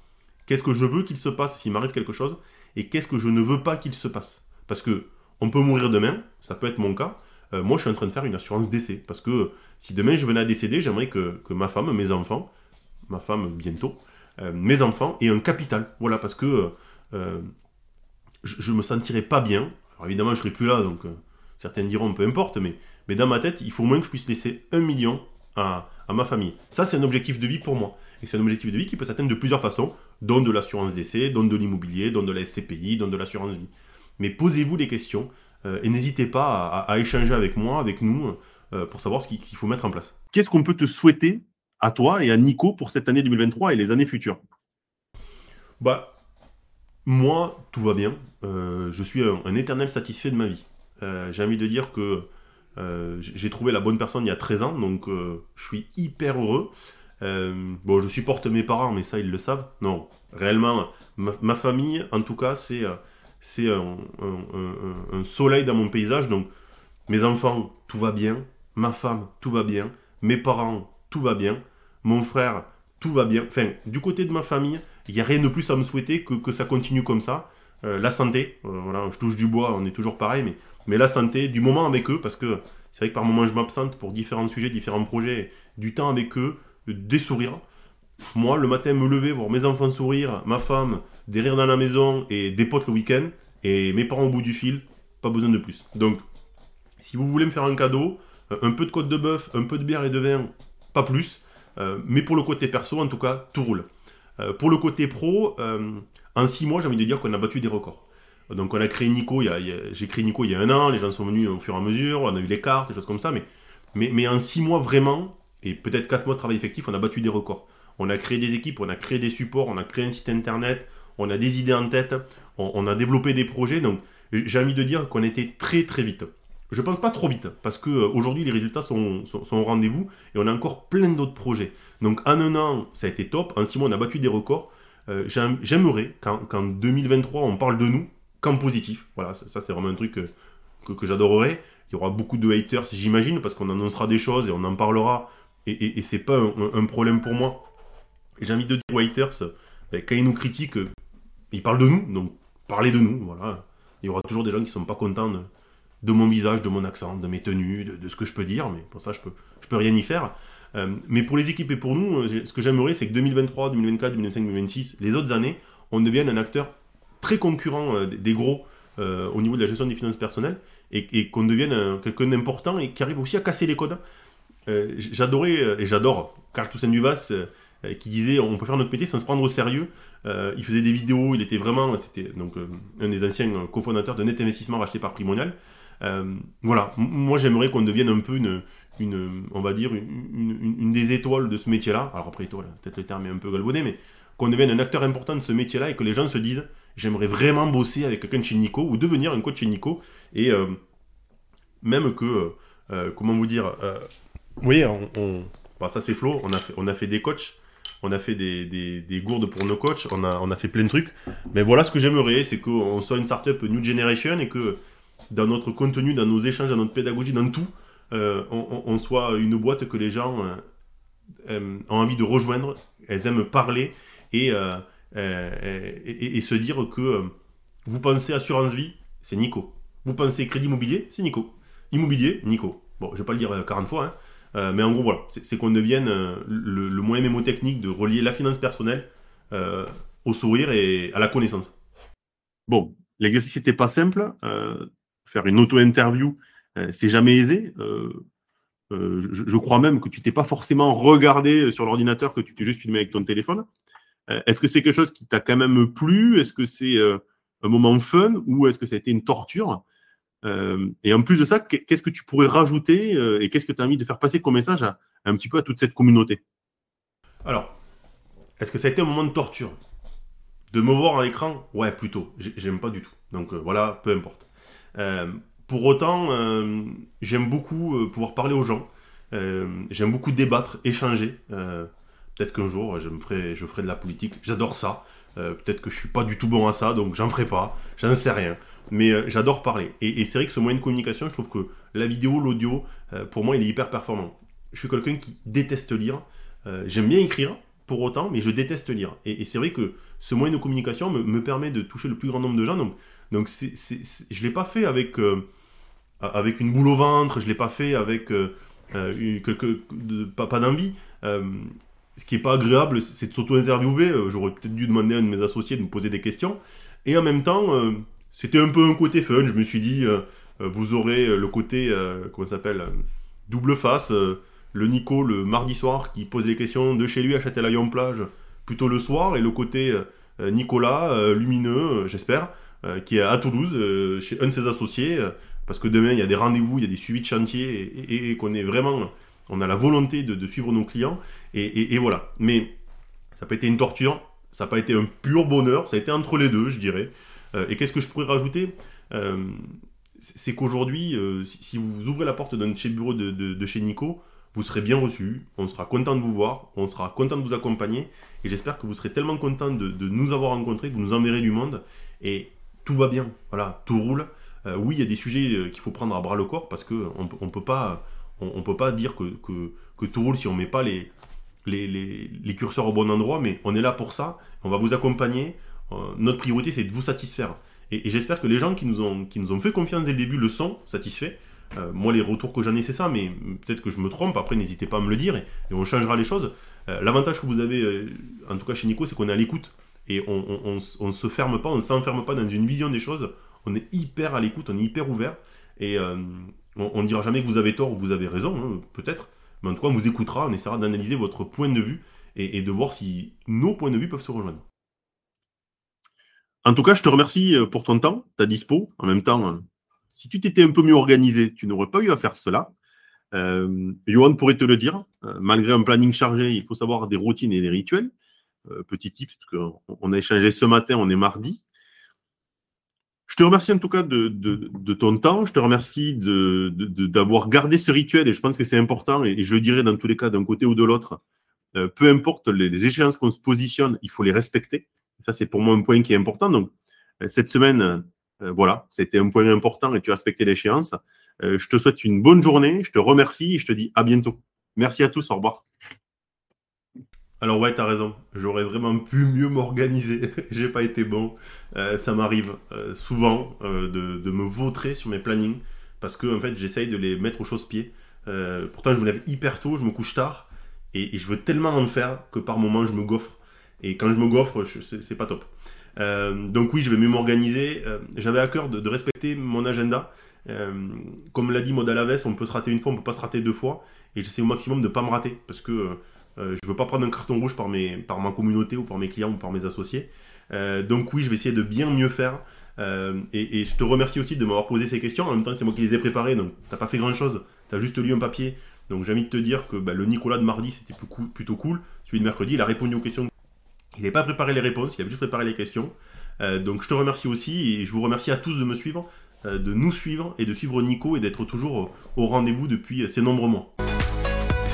Qu'est-ce que je veux qu'il se passe s'il m'arrive quelque chose? Et qu'est-ce que je ne veux pas qu'il se passe? Parce que on peut mourir demain, ça peut être mon cas. Euh, moi, je suis en train de faire une assurance décès. Parce que si demain je venais à décéder, j'aimerais que, ma femme, mes enfants, ma femme bientôt, mes enfants aient un capital. Voilà, parce que euh, je, me sentirais pas bien. Alors évidemment, je serai plus là, donc euh, certains diront peu importe, mais, mais dans ma tête, il faut au moins que je puisse laisser un million à, ma famille. Ça, c'est un objectif de vie pour moi. Et c'est un objectif de vie qui peut s'atteindre de plusieurs façons, dont de l'assurance d'essai, dont de l'immobilier, dont de la SCPI, dont de l'assurance vie. Mais posez-vous les questions euh, et n'hésitez pas à, échanger avec moi, avec nous, pour savoir ce qu'il faut mettre en place. Qu'est-ce qu'on peut te souhaiter à toi et à Nico pour cette année 2023 et les années futures? Bah, moi, tout va bien. Euh, je suis un, éternel satisfait de ma vie. Euh, j'ai envie de dire que euh, j'ai trouvé la bonne personne il y a 13 ans, donc je suis hyper heureux. bon, je supporte mes parents, mais ça, ils le savent. Non, réellement, ma, famille, en tout cas, c'est un, soleil dans mon paysage. Donc, mes enfants, tout va bien. Ma femme, tout va bien. Mes parents, tout va bien. Mon frère, tout va bien. Enfin, du côté de ma famille, il n'y a rien de plus à me souhaiter que, que ça continue comme ça. Euh, la santé, euh, voilà, je touche du bois, on est toujours pareil, mais, mais la santé, du moment avec eux, parce que c'est vrai que par moments je m'absente pour différents sujets, différents projets, du temps avec eux, des sourires. Moi, le matin, me lever, voir mes enfants sourire, ma femme, des rires dans la maison et des potes le week-end, et mes parents au bout du fil, pas besoin de plus. Donc, si vous voulez me faire un cadeau, euh, un peu de côte de bœuf, un peu de bière et de vin, pas plus. mais pour le côté perso, en tout cas, tout roule. Euh, pour le côté pro, euh, en six mois, j'ai envie de dire qu'on a battu des records. Donc on a créé Nico, j'ai créé Nico il y a un an, les gens sont venus au fur et à mesure, on a eu les cartes, des choses comme ça, mais, en six mois vraiment, et peut-être quatre mois de travail effectif, on a battu des records. On a créé des équipes, on a créé des supports, on a créé un site internet, on a des idées en tête, on, a développé des projets, donc j'ai envie de dire qu'on était très très vite. Je pense pas trop vite, parce qu'aujourd'hui les résultats sont, au rendez-vous et on a encore plein d'autres projets. Donc en un an, ça a été top, en six mois on a battu des records. Euh, j'aimerais qu'en 2023 on parle de nous qu'en positif. Voilà, ça, c'est vraiment un truc que, que, j'adorerais. Il y aura beaucoup de haters, j'imagine, parce qu'on annoncera des choses et on en parlera. Et, et, c'est pas un, problème pour moi. j'ai envie de dire Waiters, ben, quand ils nous critiquent, ils parlent de nous, donc parlez de nous, voilà. Il y aura toujours des gens qui ne sont pas contents de, mon visage, de mon accent, de mes tenues, de, ce que je peux dire, mais pour ça, je peux, je peux rien y faire. Euh, mais pour les équipes et pour nous, euh, ce que j'aimerais, c'est que 2023, 2024, 2025, 2026, les autres années, on devienne un acteur très concurrent euh, des gros au niveau de la gestion des finances personnelles et, qu'on devienne quelqu'un d'important et qui arrive aussi à casser les codes. J'adorais et j'adore Carl Toussaint Duvas qui disait on peut faire notre métier sans se prendre au sérieux. il faisait des vidéos, il était vraiment, c'était donc un des anciens cofondateurs de Net Investissement racheté par Primonial. voilà, moi j'aimerais qu'on devienne un peu une, une, on va dire, une, des étoiles de ce métier-là. Alors après étoile, peut-être le terme est un peu galvaudé, mais qu'on devienne un acteur important de ce métier-là et que les gens se disent, j'aimerais vraiment bosser avec quelqu'un de chez Nico ou devenir un coach chez Nico. Et euh, même que, euh, euh, comment vous dire, oui, on, bah, ça c'est Flo, on a, fait, on a fait des coachs. On a fait des, gourdes pour nos coachs, on a, on a fait plein de trucs. Mais voilà ce que j'aimerais, c'est qu'on soit une startup New Generation et que dans notre contenu, dans nos échanges, dans notre pédagogie, dans tout, on, soit une boîte que les gens ont envie de rejoindre, elles aiment parler et, euh, et, se dire que vous pensez assurance vie, c'est Nico. Vous pensez crédit immobilier, c'est Nico. Immobilier, Nico. Bon, je vais pas le dire 40 fois, hein, mais en gros, voilà, c'est qu'on devienne le, le, moyen mémotechnique de relier la finance personnelle au sourire et à la connaissance. Bon, l'exercice n'était pas simple. faire une auto-interview euh, c'est jamais aisé. Euh, euh, je, crois même que tu t'es pas forcément regardé sur l'ordinateur, que tu t'es juste filmé avec ton téléphone. Est-ce que c'est quelque chose qui t'a quand même plu? Est-ce que c'est un moment fun ou est-ce que ça a été une torture? Et en plus de ça, qu'est-ce que tu pourrais rajouter et qu'est-ce que tu as envie de faire passer comme message un petit peu à toute cette communauté? Alors, est-ce que ça a été un moment de torture? De me voir à l'écran? Ouais, plutôt. J'aime pas du tout. Donc voilà, peu importe. Pour autant, euh, j'aime beaucoup euh, pouvoir parler aux gens. Euh, j'aime beaucoup débattre, échanger. Peut-être qu'un jour, je, me ferai, je ferai de la politique. J'adore ça. Peut-être que je suis pas du tout bon à ça, donc j'en ferai pas. J'en sais rien. Mais j'adore parler. Et, c'est vrai que ce moyen de communication, je trouve que la vidéo, l'audio, pour moi, il est hyper performant. Je suis quelqu'un qui déteste lire. J'aime bien écrire, pour autant, mais je déteste lire. Et, c'est vrai que ce moyen de communication me, me, permet de toucher le plus grand nombre de gens. Donc, donc c'est, je ne l'ai pas fait avec avec une boule au ventre, je ne l'ai pas fait avec euh, euh, pas, d'envie. Euh, ce qui n'est pas agréable, c'est de s'auto-interviewer. J'aurais peut-être dû demander à un de mes associés de me poser des questions. Et en même temps, c'était un peu un côté fun. Je me suis dit, vous aurez le côté, comment s'appelle, double face. le Nico le mardi soir qui pose des questions de chez lui à Châtelaillon-Plage plutôt le soir. Et le côté Nicolas, lumineux, j'espère, qui est à Toulouse, chez un de ses associés, parce que demain, il y a des rendez-vous, il y a des suivis de chantier, et, qu'on est vraiment, on a la volonté de, suivre nos clients, et, voilà. Mais ça n'a pas été une torture, ça n'a pas été un pur bonheur, ça a été entre les deux, je dirais. Euh, et qu'est-ce que je pourrais rajouter? Euh, C'est qu'aujourd'hui, euh, si, vous ouvrez la porte d'un chez bureau de, chez Nico, vous serez bien reçu, on sera content de vous voir, on sera content de vous accompagner, et j'espère que vous serez tellement content de, de nous avoir rencontrés que vous nous enverrez du monde, et tout va bien, voilà, tout roule. Oui, il y a des sujets qu'il faut prendre à bras le corps parce qu'on on ne peut pas, on, peut pas dire que, tout roule si on ne met pas les, curseurs au bon endroit, mais on est là pour ça, on va vous accompagner. Euh, notre priorité, c'est de vous satisfaire. Et, j'espère que les gens qui nous, ont, fait confiance dès le début le sont satisfaits. moi, les retours que j'en ai, c'est ça, mais peut-être que je me trompe. Après, n'hésitez pas à me le dire et, on changera les choses. L'avantage que vous avez, en tout cas chez Nico, c'est qu'on est à l'écoute et on ne se ferme pas, on ne s'enferme pas dans une vision des choses on est hyper à l'écoute, on est hyper ouvert. Et euh, on ne dira jamais que vous avez tort ou vous avez raison, hein, peut-être. Mais en tout cas, on vous écoutera, on essaiera d'analyser votre point de vue et, de voir si nos points de vue peuvent se rejoindre. En tout cas, je te remercie euh, pour ton temps, ta dispo. En même temps, euh, si tu t'étais un peu mieux organisé, tu n'aurais pas eu à faire cela. Euh, Johan pourrait te le dire. malgré un planning chargé, il faut savoir des routines et des rituels. petit tips, parce qu'on a échangé ce matin, on est mardi. Je te remercie en tout cas de, ton temps. Je te remercie d'avoir gardé ce rituel et je pense que c'est important et, je le dirais dans tous les cas d'un côté ou de l'autre. Euh, peu importe les, échéances qu'on se positionne, il faut les respecter. Ça, c'est pour moi un point qui est important. Donc, euh, cette semaine, euh, voilà, c'était un point important et tu as respecté l'échéance. je te souhaite une bonne journée. Je te remercie et je te dis à bientôt. Merci à tous. Au revoir. Alors ouais, t'as raison. J'aurais vraiment pu mieux m'organiser. J'ai pas été bon. Euh, ça m'arrive euh, souvent euh, de, me vautrer sur mes plannings parce que en fait j'essaye de les mettre au chausse-pied. pourtant je me lève hyper tôt, je me couche tard et, je veux tellement en faire que par moment je me gaufre. Et quand je me gaufre, c'est pas top. donc oui, je vais mieux m'organiser. J'avais à cœur de, respecter mon agenda. comme l'a dit Maud Alaves, on peut se rater une fois, on peut pas se rater deux fois. Et j'essaie au maximum de pas me rater parce que euh, je ne veux pas prendre un carton rouge par, mes, par ma communauté ou par mes clients ou par mes associés. Euh, donc oui, je vais essayer de bien mieux faire. Euh, et, je te remercie aussi de m'avoir posé ces questions. En même temps, c'est moi qui les ai préparées, donc tu n'as pas fait grand-chose. Tu as juste lu un papier. Donc j'ai envie de te dire que bah, le Nicolas de mardi, c'était plutôt cool. Celui de mercredi, il a répondu aux questions. Il n'a pas préparé les réponses, il a juste préparé les questions. donc je te remercie aussi et je vous remercie à tous de me suivre, de nous suivre et de suivre Nico et d'être toujours au rendez-vous depuis ces nombreux mois.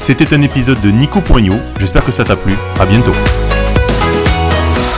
C'était un épisode de Nico Poignot, j'espère que ça t'a plu, à bientôt.